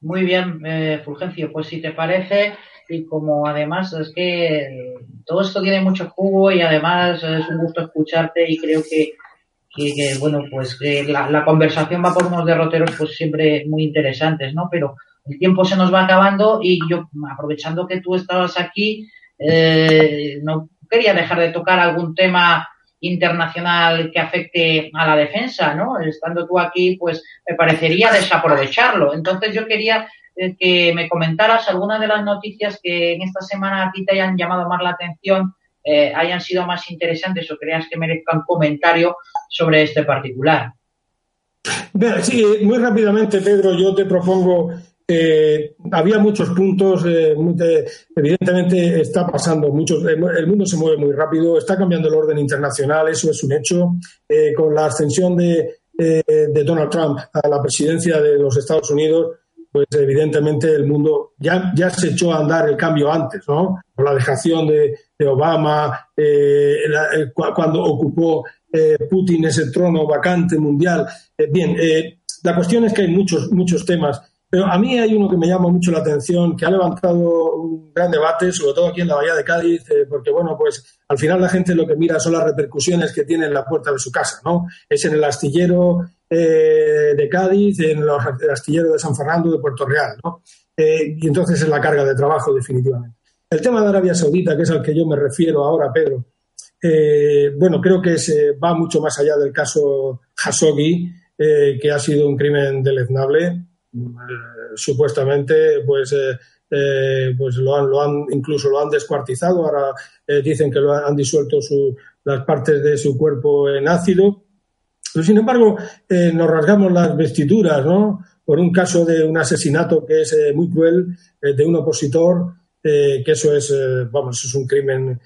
Muy bien, Fulgencio, pues si te parece, y como además es que todo esto tiene mucho jugo y además es un gusto escucharte y creo que, que, bueno, pues que la, la, conversación va por unos derroteros pues siempre muy interesantes, ¿no? Pero el tiempo se nos va acabando y yo, aprovechando que tú estabas aquí, eh, no quería dejar de tocar algún tema internacional que afecte a la defensa, ¿no? Estando tú aquí, pues me parecería desaprovecharlo. Entonces yo quería que me comentaras algunas de las noticias que en esta semana a ti te hayan llamado más la atención, eh, hayan sido más interesantes o creas que merezcan comentario sobre este particular. Sí, muy rápidamente, Pedro, yo te propongo eh, había muchos puntos, evidentemente está pasando muchos, el mundo se mueve muy rápido, está cambiando el orden internacional, eso es un hecho. con la ascensión de, de, Donald Trump a la presidencia de los Estados Unidos, pues evidentemente el mundo ya, ya se echó a andar el cambio antes, ¿no? Con la dejación de, Obama, eh, cuando ocupó eh, Putin ese trono vacante mundial. Eh, bien, la cuestión es que hay muchos, muchos temas. Pero a mí hay uno que me llama mucho la atención, que ha levantado un gran debate, sobre todo aquí en la Bahía de Cádiz, porque, bueno, pues al final la gente lo que mira son las repercusiones que tiene en la puerta de su casa, ¿no? Es en el astillero eh, de Cádiz, en los astilleros de San Fernando, de Puerto Real, ¿no? Eh, y entonces es la carga de trabajo, definitivamente. El tema de Arabia Saudita, que es al que yo me refiero ahora, Pedro, eh, bueno, creo que se va mucho más allá del caso Khashoggi, que ha sido un crimen deleznable. Supuestamente, pues, pues lo han, lo han, incluso lo han descuartizado. Ahora dicen que lo han, disuelto las partes de su cuerpo en ácido. Pero, sin embargo, eh, nos rasgamos las vestiduras, ¿no? Por un caso de un asesinato que es eh, muy cruel eh, de un opositor, que eso es, vamos, es un crimen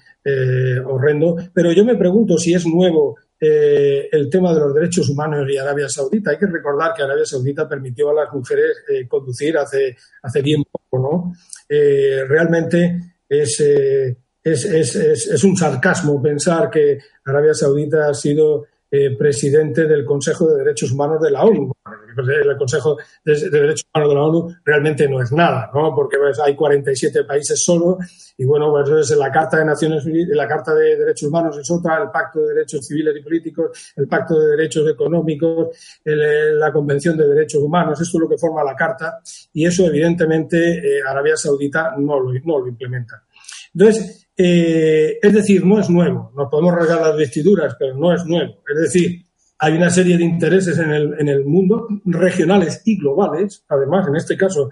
horrendo. Pero yo me pregunto si es nuevo el tema de los derechos humanos y Arabia Saudita. Hay que recordar que Arabia Saudita permitió a las mujeres conducir hace, hace bien poco, ¿no? realmente es, es, es, es, un sarcasmo pensar que Arabia Saudita ha sido eh, presidente del Consejo de Derechos Humanos de la ONU. El Consejo de, Derechos Humanos de la ONU realmente no es nada, ¿no? Porque pues, hay 47 países solo y bueno, pues la Carta de Naciones Unidas, la Carta de Derechos Humanos es otra, el Pacto de Derechos Civiles y Políticos, el Pacto de Derechos Económicos, la Convención de Derechos Humanos, eso es lo que forma la Carta y eso evidentemente eh, Arabia Saudita no lo, no lo implementa. Entonces, eh, es decir, no es nuevo. Nos podemos rasgar las vestiduras, pero no es nuevo. Es decir, hay una serie de intereses en el, en el mundo, regionales y globales, además, en este caso,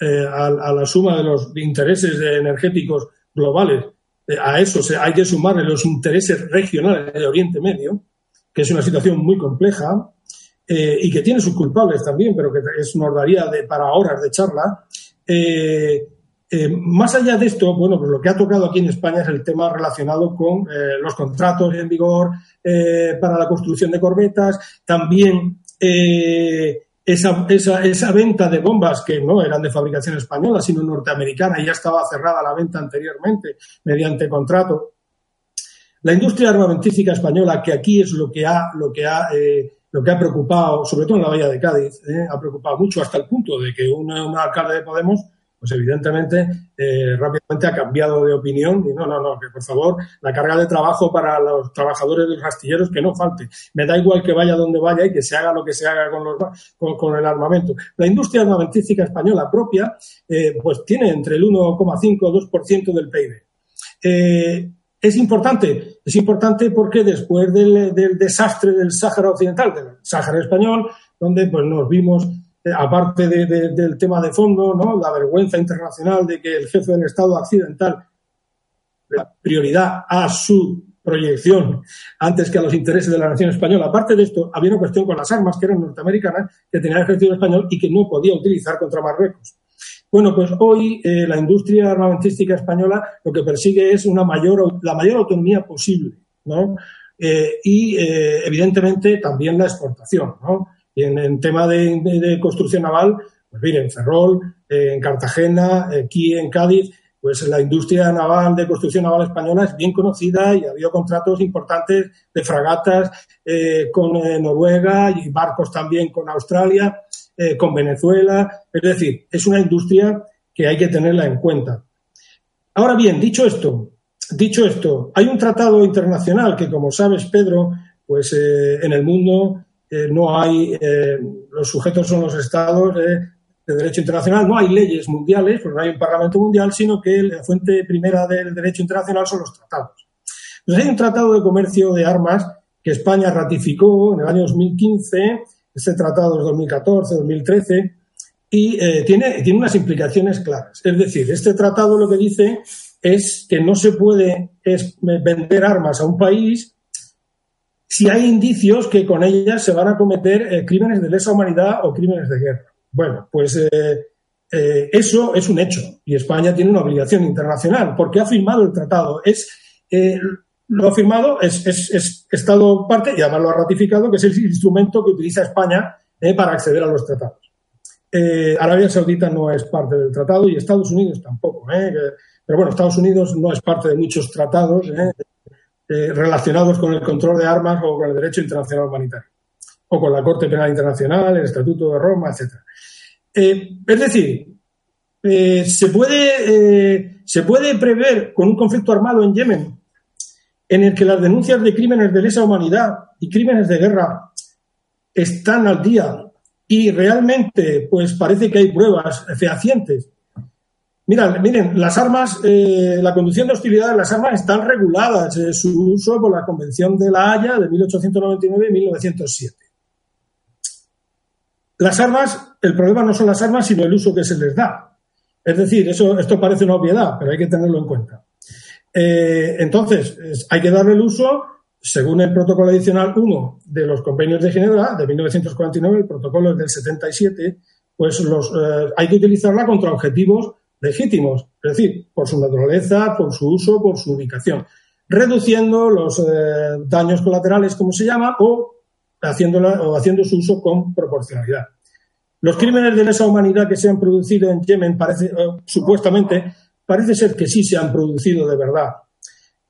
eh, a, la suma de los intereses energéticos globales, eh, a eso se, hay que sumarle los intereses regionales de Oriente Medio, que es una situación muy compleja y que tiene sus culpables también, pero que es, nos daría de, para horas de charla. Eh, más allá de esto, bueno, pues lo que ha tocado aquí en España es el tema relacionado con eh, los contratos en vigor eh, para la construcción de corbetas, también esa, esa, esa, venta de bombas que no eran de fabricación española, sino norteamericana, y ya estaba cerrada la venta anteriormente mediante contrato. La industria armamentística española, que aquí es lo que ha, lo que ha lo que ha preocupado, sobre todo en la Bahía de Cádiz, ha preocupado mucho hasta el punto de que una, una alcalde de Podemos pues evidentemente eh, rápidamente ha cambiado de opinión y no, no, no, que por favor la carga de trabajo para los trabajadores de los astilleros que no falte. Me da igual que vaya donde vaya y que se haga lo que se haga con, el armamento. La industria armamentística española propia eh, pues tiene entre el 1,5 o 2% del PIB. Eh, es importante, es importante porque después del, del desastre del Sáhara Occidental, del Sáhara Español, donde pues nos vimos eh, aparte del tema de fondo, ¿no? la vergüenza internacional de que el jefe del Estado accidental prioridad a su proyección antes que a los intereses de la nación española. Aparte de esto, había una cuestión con las armas que eran norteamericanas, que tenía el ejército español y que no podía utilizar contra Marruecos. Bueno, pues hoy eh, la industria armamentística española lo que persigue es una mayor, la mayor autonomía posible, ¿no? y, evidentemente, también la exportación. ¿no? Y en, tema de, construcción naval, pues miren, en Ferrol, en Cartagena, aquí en Cádiz, pues la industria naval de construcción naval española es bien conocida y ha habido contratos importantes de fragatas eh, con eh, Noruega y barcos también con Australia, eh, con Venezuela. Es decir, es una industria que hay que tenerla en cuenta. Ahora bien, dicho esto, dicho esto, hay un tratado internacional que, como sabes, Pedro, pues en el mundo no hay, los sujetos son los estados, de derecho internacional. No hay leyes mundiales, no hay un Parlamento mundial, sino que la fuente primera del derecho internacional son los tratados. Entonces hay un tratado de comercio de armas que España ratificó en el año 2015, este tratado es 2014, 2013, y eh, tiene, tiene unas implicaciones claras. Es decir, este tratado lo que dice es que no se puede vender armas a un país si hay indicios que con ellas se van a cometer eh, crímenes de lesa humanidad o crímenes de guerra. Bueno, pues eh, eh, eso es un hecho y España tiene una obligación internacional porque ha firmado el tratado. Es, lo ha firmado, es, es, Estado parte y además lo ha ratificado, que es el instrumento que utiliza España para acceder a los tratados. Arabia Saudita no es parte del tratado y Estados Unidos tampoco. pero bueno, Estados Unidos no es parte de muchos tratados relacionados con el control de armas o con el derecho internacional humanitario o con la Corte Penal Internacional, el Estatuto de Roma, etc. Eh, es decir, eh, se, puede, eh, se puede prever con un conflicto armado en Yemen en el que las denuncias de crímenes de lesa humanidad y crímenes de guerra están al día y realmente pues parece que hay pruebas fehacientes. Mira, miren, las armas, la conducción de hostilidad de las armas están reguladas, su uso por la Convención de la Haya de 1899 y 1907. Las armas, el problema no son las armas, sino el uso que se les da. Es decir, eso, esto parece una obviedad, pero hay que tenerlo en cuenta. Eh, entonces, hay que darle el uso, según el protocolo adicional 1 de los convenios de Ginebra de 1949, el protocolo es del 77, pues los, eh, hay que utilizarla contra objetivos legítimos, es decir, por su naturaleza, por su uso, por su ubicación, reduciendo los eh, daños colaterales, como se llama, o o haciendo su uso con proporcionalidad. Los crímenes de lesa humanidad que se han producido en Yemen, parece, supuestamente, parece ser que sí se han producido de verdad.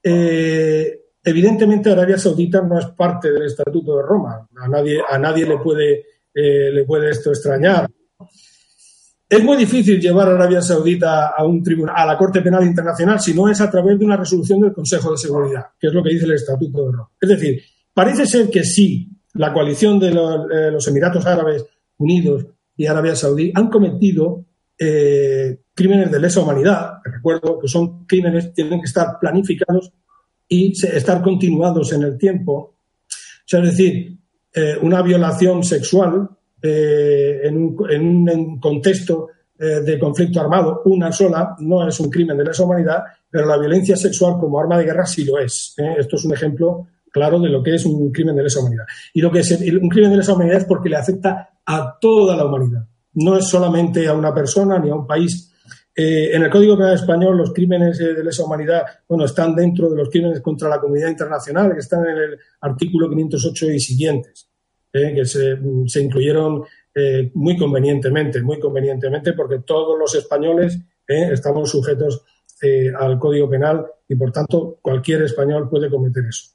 Eh, evidentemente, Arabia Saudita no es parte del Estatuto de Roma. A nadie, a nadie le, puede, eh, le puede esto extrañar. Es muy difícil llevar a Arabia Saudita a un tribunal, a la Corte Penal Internacional si no es a través de una resolución del Consejo de Seguridad, que es lo que dice el Estatuto de Roma. Es decir, parece ser que sí la coalición de eh, los, Emiratos Árabes Unidos y Arabia Saudí han cometido eh, crímenes de lesa humanidad. Recuerdo que son crímenes que tienen que estar planificados y estar continuados en el tiempo. es decir, eh, una violación sexual en un, contexto de conflicto armado, una sola, no es un crimen de lesa humanidad, pero la violencia sexual como arma de guerra sí lo es. Esto es un ejemplo claro de lo que es un crimen de lesa humanidad. Y lo que es un crimen de lesa humanidad es porque le afecta a toda la humanidad. No es solamente a una persona ni a un país. Eh, en el Código Penal Español los crímenes eh, de lesa humanidad, bueno, están dentro de los crímenes contra la comunidad internacional, que están en el artículo 508 y siguientes, eh, que se, se incluyeron muy convenientemente, muy convenientemente, porque todos los españoles estamos sujetos al Código Penal y, por tanto, cualquier español puede cometer eso.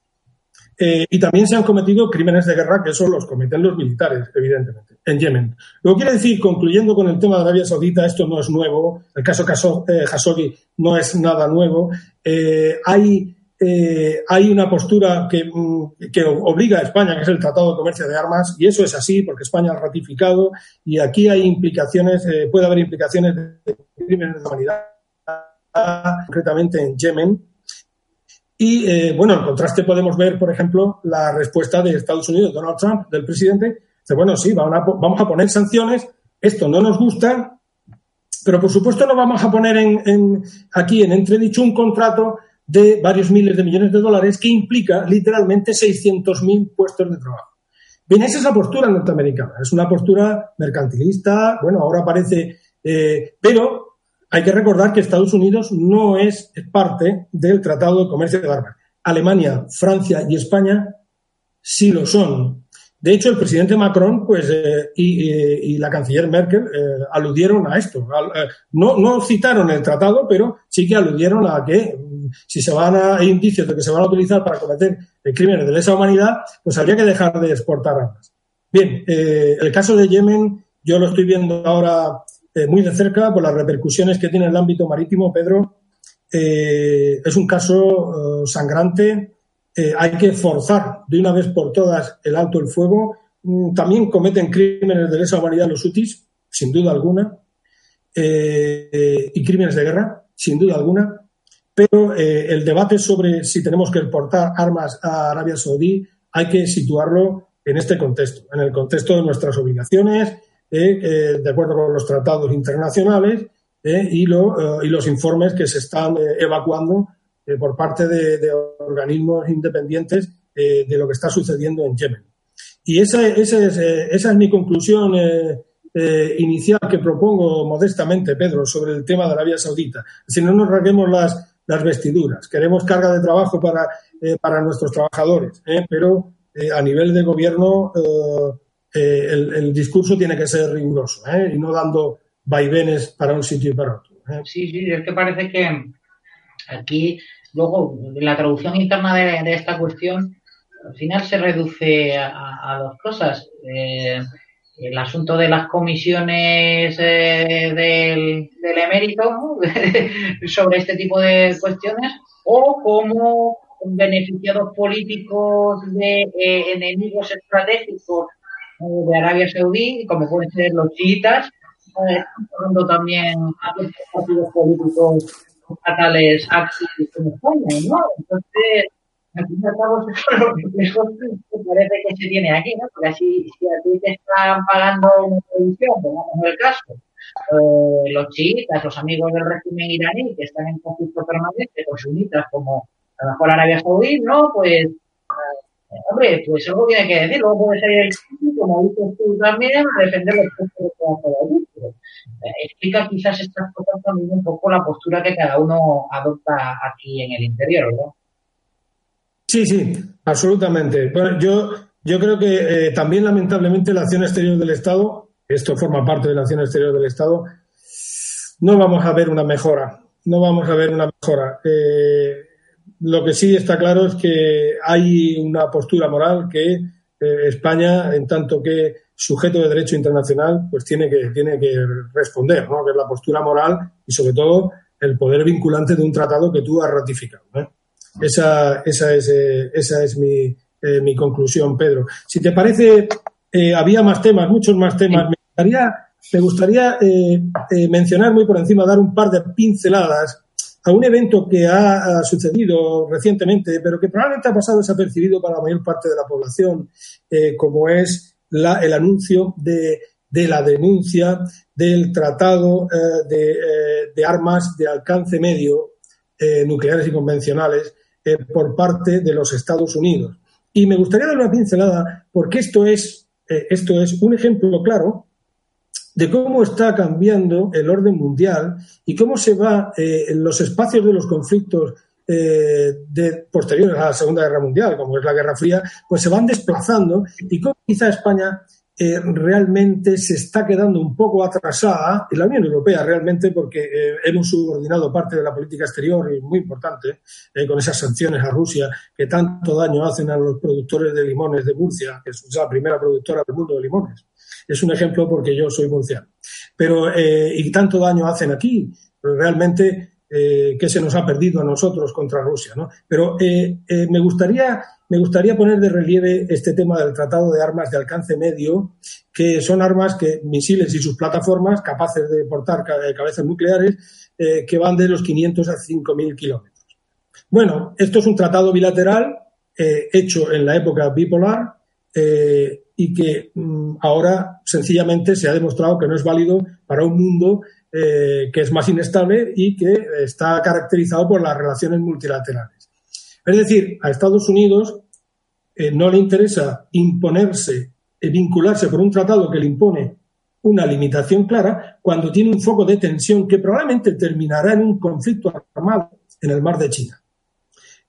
Eh, y también se han cometido crímenes de guerra, que eso los cometen los militares, evidentemente, en Yemen. Luego quiere decir, concluyendo con el tema de Arabia Saudita, esto no es nuevo, el caso Khashoggi eh, no es nada nuevo. Eh, hay, una postura que, mm, que, obliga a España, que es el Tratado de Comercio de Armas, y eso es así porque España ha ratificado, y aquí hay implicaciones, puede haber implicaciones de crímenes de humanidad, concretamente en Yemen, y eh, bueno, en contraste podemos ver, por ejemplo, la respuesta de Estados Unidos, Donald Trump, del presidente, dice, bueno, sí, vamos a poner sanciones, esto no nos gusta, pero por supuesto no vamos a poner en, aquí en entredicho un contrato de varios miles de millones de dólares que implica literalmente 600.000 puestos de trabajo. Bien, esa es la postura norteamericana, es una postura mercantilista, bueno, ahora parece, eh, pero hay que recordar que Estados Unidos no es parte del Tratado de Comercio de Armas. Alemania, Francia y España sí lo son. De hecho, el presidente Macron pues, eh, y, la canciller Merkel eh, aludieron a esto. Eh, no, no citaron el tratado, pero sí que aludieron a que si se van a hay indicios de que se van a utilizar para cometer crímenes de lesa humanidad, pues habría que dejar de exportar armas. Bien, el caso de Yemen yo lo estoy viendo ahora muy de cerca por las repercusiones que tiene en el ámbito marítimo, Pedro. es un caso sangrante eh, hay que forzar de una vez por todas el alto el fuego. Mm, también cometen crímenes de lesa humanidad los hutis, sin duda alguna, eh, y crímenes de guerra, sin duda alguna. Pero eh, el debate sobre si tenemos que exportar armas a Arabia Saudí hay que situarlo en este contexto, en el contexto de nuestras obligaciones, de acuerdo con los tratados internacionales y, los informes que se están evacuando eh, por parte de, organismos independientes eh, de lo que está sucediendo en Yemen. Y esa, es, eh, esa es mi conclusión inicial que propongo modestamente, Pedro, sobre el tema de Arabia Saudita. Si no nos rasguemos las, las vestiduras, queremos carga de trabajo para, para nuestros trabajadores, pero a nivel de gobierno el, el, discurso tiene que ser riguroso y no dando vaivenes para un sitio y para otro. Sí, sí, es que parece que aquí Luego, la traducción interna de, esta cuestión, al final se reduce a, dos cosas. Eh, el asunto de las comisiones eh, del, emérito sobre este tipo de cuestiones o como beneficiados políticos de eh, enemigos estratégicos de Arabia Saudí, como pueden ser los chiitas, están también a los partidos políticos fatales actos en España, ¿no? Entonces, al fin y al cabo, parece que se tiene aquí, ¿no? Porque así, si a ti te están pagando una televisión, pongamos el caso, eh, los chiitas, los amigos del régimen iraní, que están en conflicto permanente con sunitas como a lo mejor Arabia Saudí, ¿no? Pues Hombre, pues algo tiene que decir. Luego puede salir el como dices tú también, a defender los puntos de allí. Pero, eh, explica quizás estas cosas también un poco la postura que cada uno adopta aquí en el interior, ¿verdad? Sí, sí, absolutamente. Bueno, yo, yo creo que eh, también, lamentablemente, la acción exterior del Estado, esto forma parte de la acción exterior del Estado, no vamos a ver una mejora. No vamos a ver una mejora. Eh, lo que sí está claro es que hay una postura moral que eh, España, en tanto que sujeto de derecho internacional, pues tiene que, tiene que responder, ¿no? que es la postura moral y sobre todo el poder vinculante de un tratado que tú has ratificado. Esa, esa, es, eh, esa es mi, eh, mi, conclusión, Pedro. Si te parece, había más temas, muchos más temas. Me gustaría, me gustaría mencionar muy por encima, dar un par de pinceladas a un evento que ha, sucedido recientemente, pero que probablemente ha pasado desapercibido para la mayor parte de la población, eh, como es la, el anuncio de, de, la denuncia del tratado eh, de, eh, de, armas de alcance medio nucleares y convencionales por parte de los Estados Unidos. Y me gustaría dar una pincelada porque esto es, esto es un ejemplo claro de cómo está cambiando el orden mundial y cómo se va eh, en los espacios de los conflictos eh, de, posteriores a la Segunda Guerra Mundial, como es la Guerra Fría, pues se van desplazando y cómo quizá España eh, realmente se está quedando un poco atrasada, y la Unión Europea realmente, porque hemos subordinado parte de la política exterior, muy importante, con esas sanciones a Rusia que tanto daño hacen a los productores de limones de Murcia, que es la primera productora del mundo de limones. Es un ejemplo porque yo soy murciano. Pero, eh, y tanto daño hacen aquí, realmente, eh, que se nos ha perdido a nosotros contra Rusia, ¿no? Pero eh, me, gustaría, me gustaría poner de relieve este tema del tratado de armas de alcance medio, que son armas que, misiles y sus plataformas, capaces de portar cabezas nucleares, que van de los 500 a 5.000 kilómetros. Bueno, esto es un tratado bilateral hecho en la época bipolar, y que mm, ahora sencillamente se ha demostrado que no es válido para un mundo eh, que es más inestable y que está caracterizado por las relaciones multilaterales. Es decir, a Estados Unidos eh, no le interesa imponerse, y vincularse por un tratado que le impone una limitación clara cuando tiene un foco de tensión que probablemente terminará en un conflicto armado en el mar de China.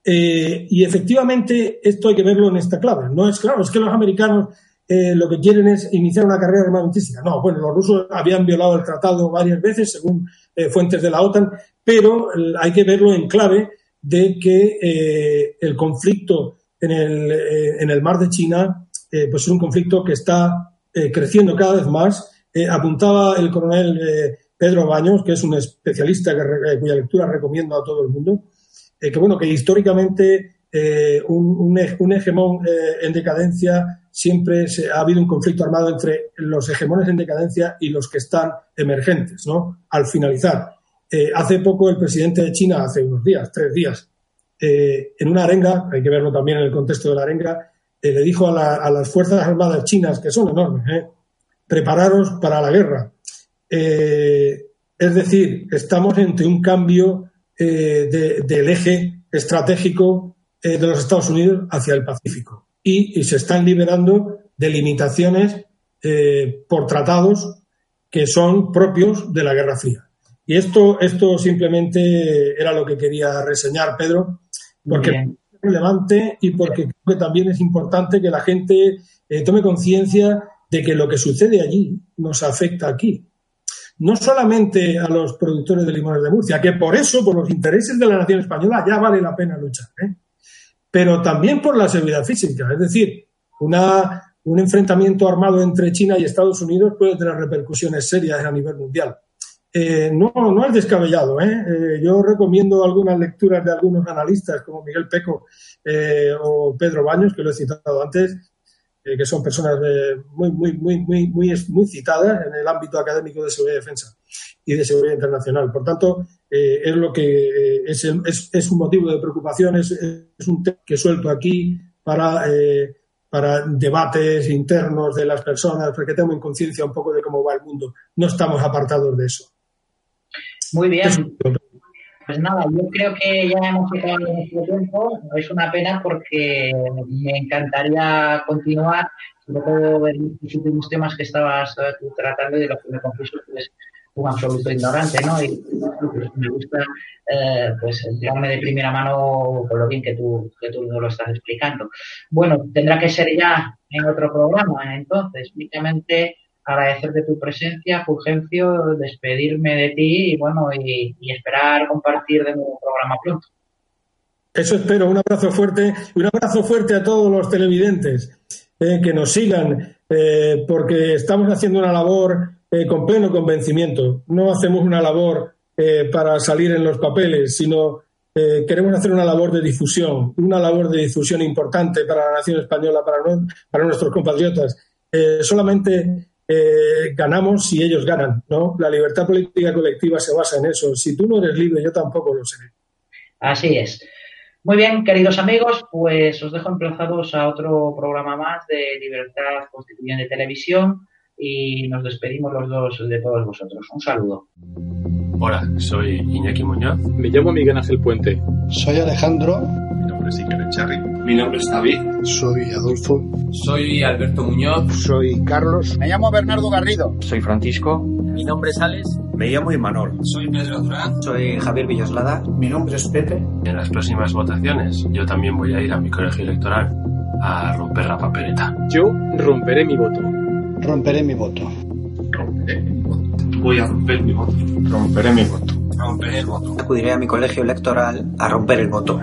y efectivamente esto hay que verlo en esta clave. No es claro, es que los americanos lo que quieren es iniciar una carrera armamentística. No, bueno, los rusos habían violado el tratado varias veces, según fuentes de la OTAN, pero hay que verlo en clave de que el conflicto en el, en el mar de China pues es un conflicto que está creciendo cada vez más. apuntaba el coronel Pedro Baños, que es un especialista eh, cuya lectura recomiendo a todo el mundo, eh, que bueno, que históricamente eh, un, un, hegemón en decadencia siempre se, ha habido un conflicto armado entre los hegemones en decadencia y los que están emergentes, ¿no? Al finalizar. hace poco el presidente de China, hace unos días, tres días, en una arenga, hay que verlo también en el contexto de la arenga, le dijo a, las Fuerzas Armadas chinas, que son enormes, prepararos para la guerra. Eh, es decir, estamos entre un cambio eh, del eje estratégico eh, de los Estados Unidos hacia el Pacífico y, se están liberando de limitaciones por tratados que son propios de la Guerra Fría. Y esto, esto simplemente era lo que quería reseñar, Pedro, porque es relevante y porque creo que también es importante que la gente tome conciencia de que lo que sucede allí nos afecta aquí no solamente a los productores de limones de Murcia, que por eso, por los intereses de la nación española, ya vale la pena luchar, ¿eh? Pero también por la seguridad física. Es decir, una, un enfrentamiento armado entre China y Estados Unidos puede tener repercusiones serias a nivel mundial. Eh, no, no es descabellado. ¿eh? ¿eh? yo recomiendo algunas lecturas de algunos analistas como Miguel Peco o Pedro Baños, que lo he citado antes, eh, que son personas muy, muy, muy, muy, muy, muy citadas en el ámbito académico de seguridad y defensa y de seguridad internacional. Por tanto, eh, es lo que eh, es, es, es, un motivo de preocupación, es, es, un tema que suelto aquí para, para debates internos de las personas, porque tengo en conciencia un poco de cómo va el mundo. No estamos apartados de eso. Muy bien. Pues nada, yo creo que ya hemos acabado nuestro tiempo. Es una pena porque me encantaría continuar, sobre todo ver los últimos temas que estabas eh, tratando y de los que me confieso que es un absoluto ignorante, ¿no? Y pues, me gusta eh, pues enterarme de primera mano con lo bien que tú, que tú lo estás explicando. Bueno, tendrá que ser ya en otro programa, entonces, únicamente agradecerte tu presencia, Fulgencio, despedirme de ti y bueno, y, esperar compartir de nuevo programa pronto. Eso espero, un abrazo fuerte, un abrazo fuerte a todos los televidentes eh, que nos sigan, eh, porque estamos haciendo una labor eh, con pleno convencimiento. No hacemos una labor para salir en los papeles, sino queremos hacer una labor de difusión, una labor de difusión importante para la nación española, para, para nuestros compatriotas. solamente eh, ganamos si ellos ganan, ¿no? La libertad política colectiva se basa en eso. Si tú no eres libre, yo tampoco lo seré. Así es. Muy bien, queridos amigos, pues os dejo emplazados a otro programa más de Libertad Constituyente de Televisión y nos despedimos los dos de todos vosotros. Un saludo. Hola, soy Iñaki Muñoz. Me llamo Miguel Ángel Puente. Soy Alejandro mi nombre es David. Soy Adolfo. Soy Alberto Muñoz. Soy Carlos. Me llamo Bernardo Garrido. Soy Francisco. Mi nombre es Alex. Me llamo Imanol. Soy Pedro Durán. Soy Javier Villoslada. Mi nombre es Pepe. En las próximas votaciones yo también voy a ir a mi colegio electoral a romper la papeleta. Yo romperé mi voto. Romperé mi voto. Romperé mi voto. Voy a romper mi voto. Romperé mi voto. Romperé el voto. Acudiré a mi colegio electoral a romper el voto.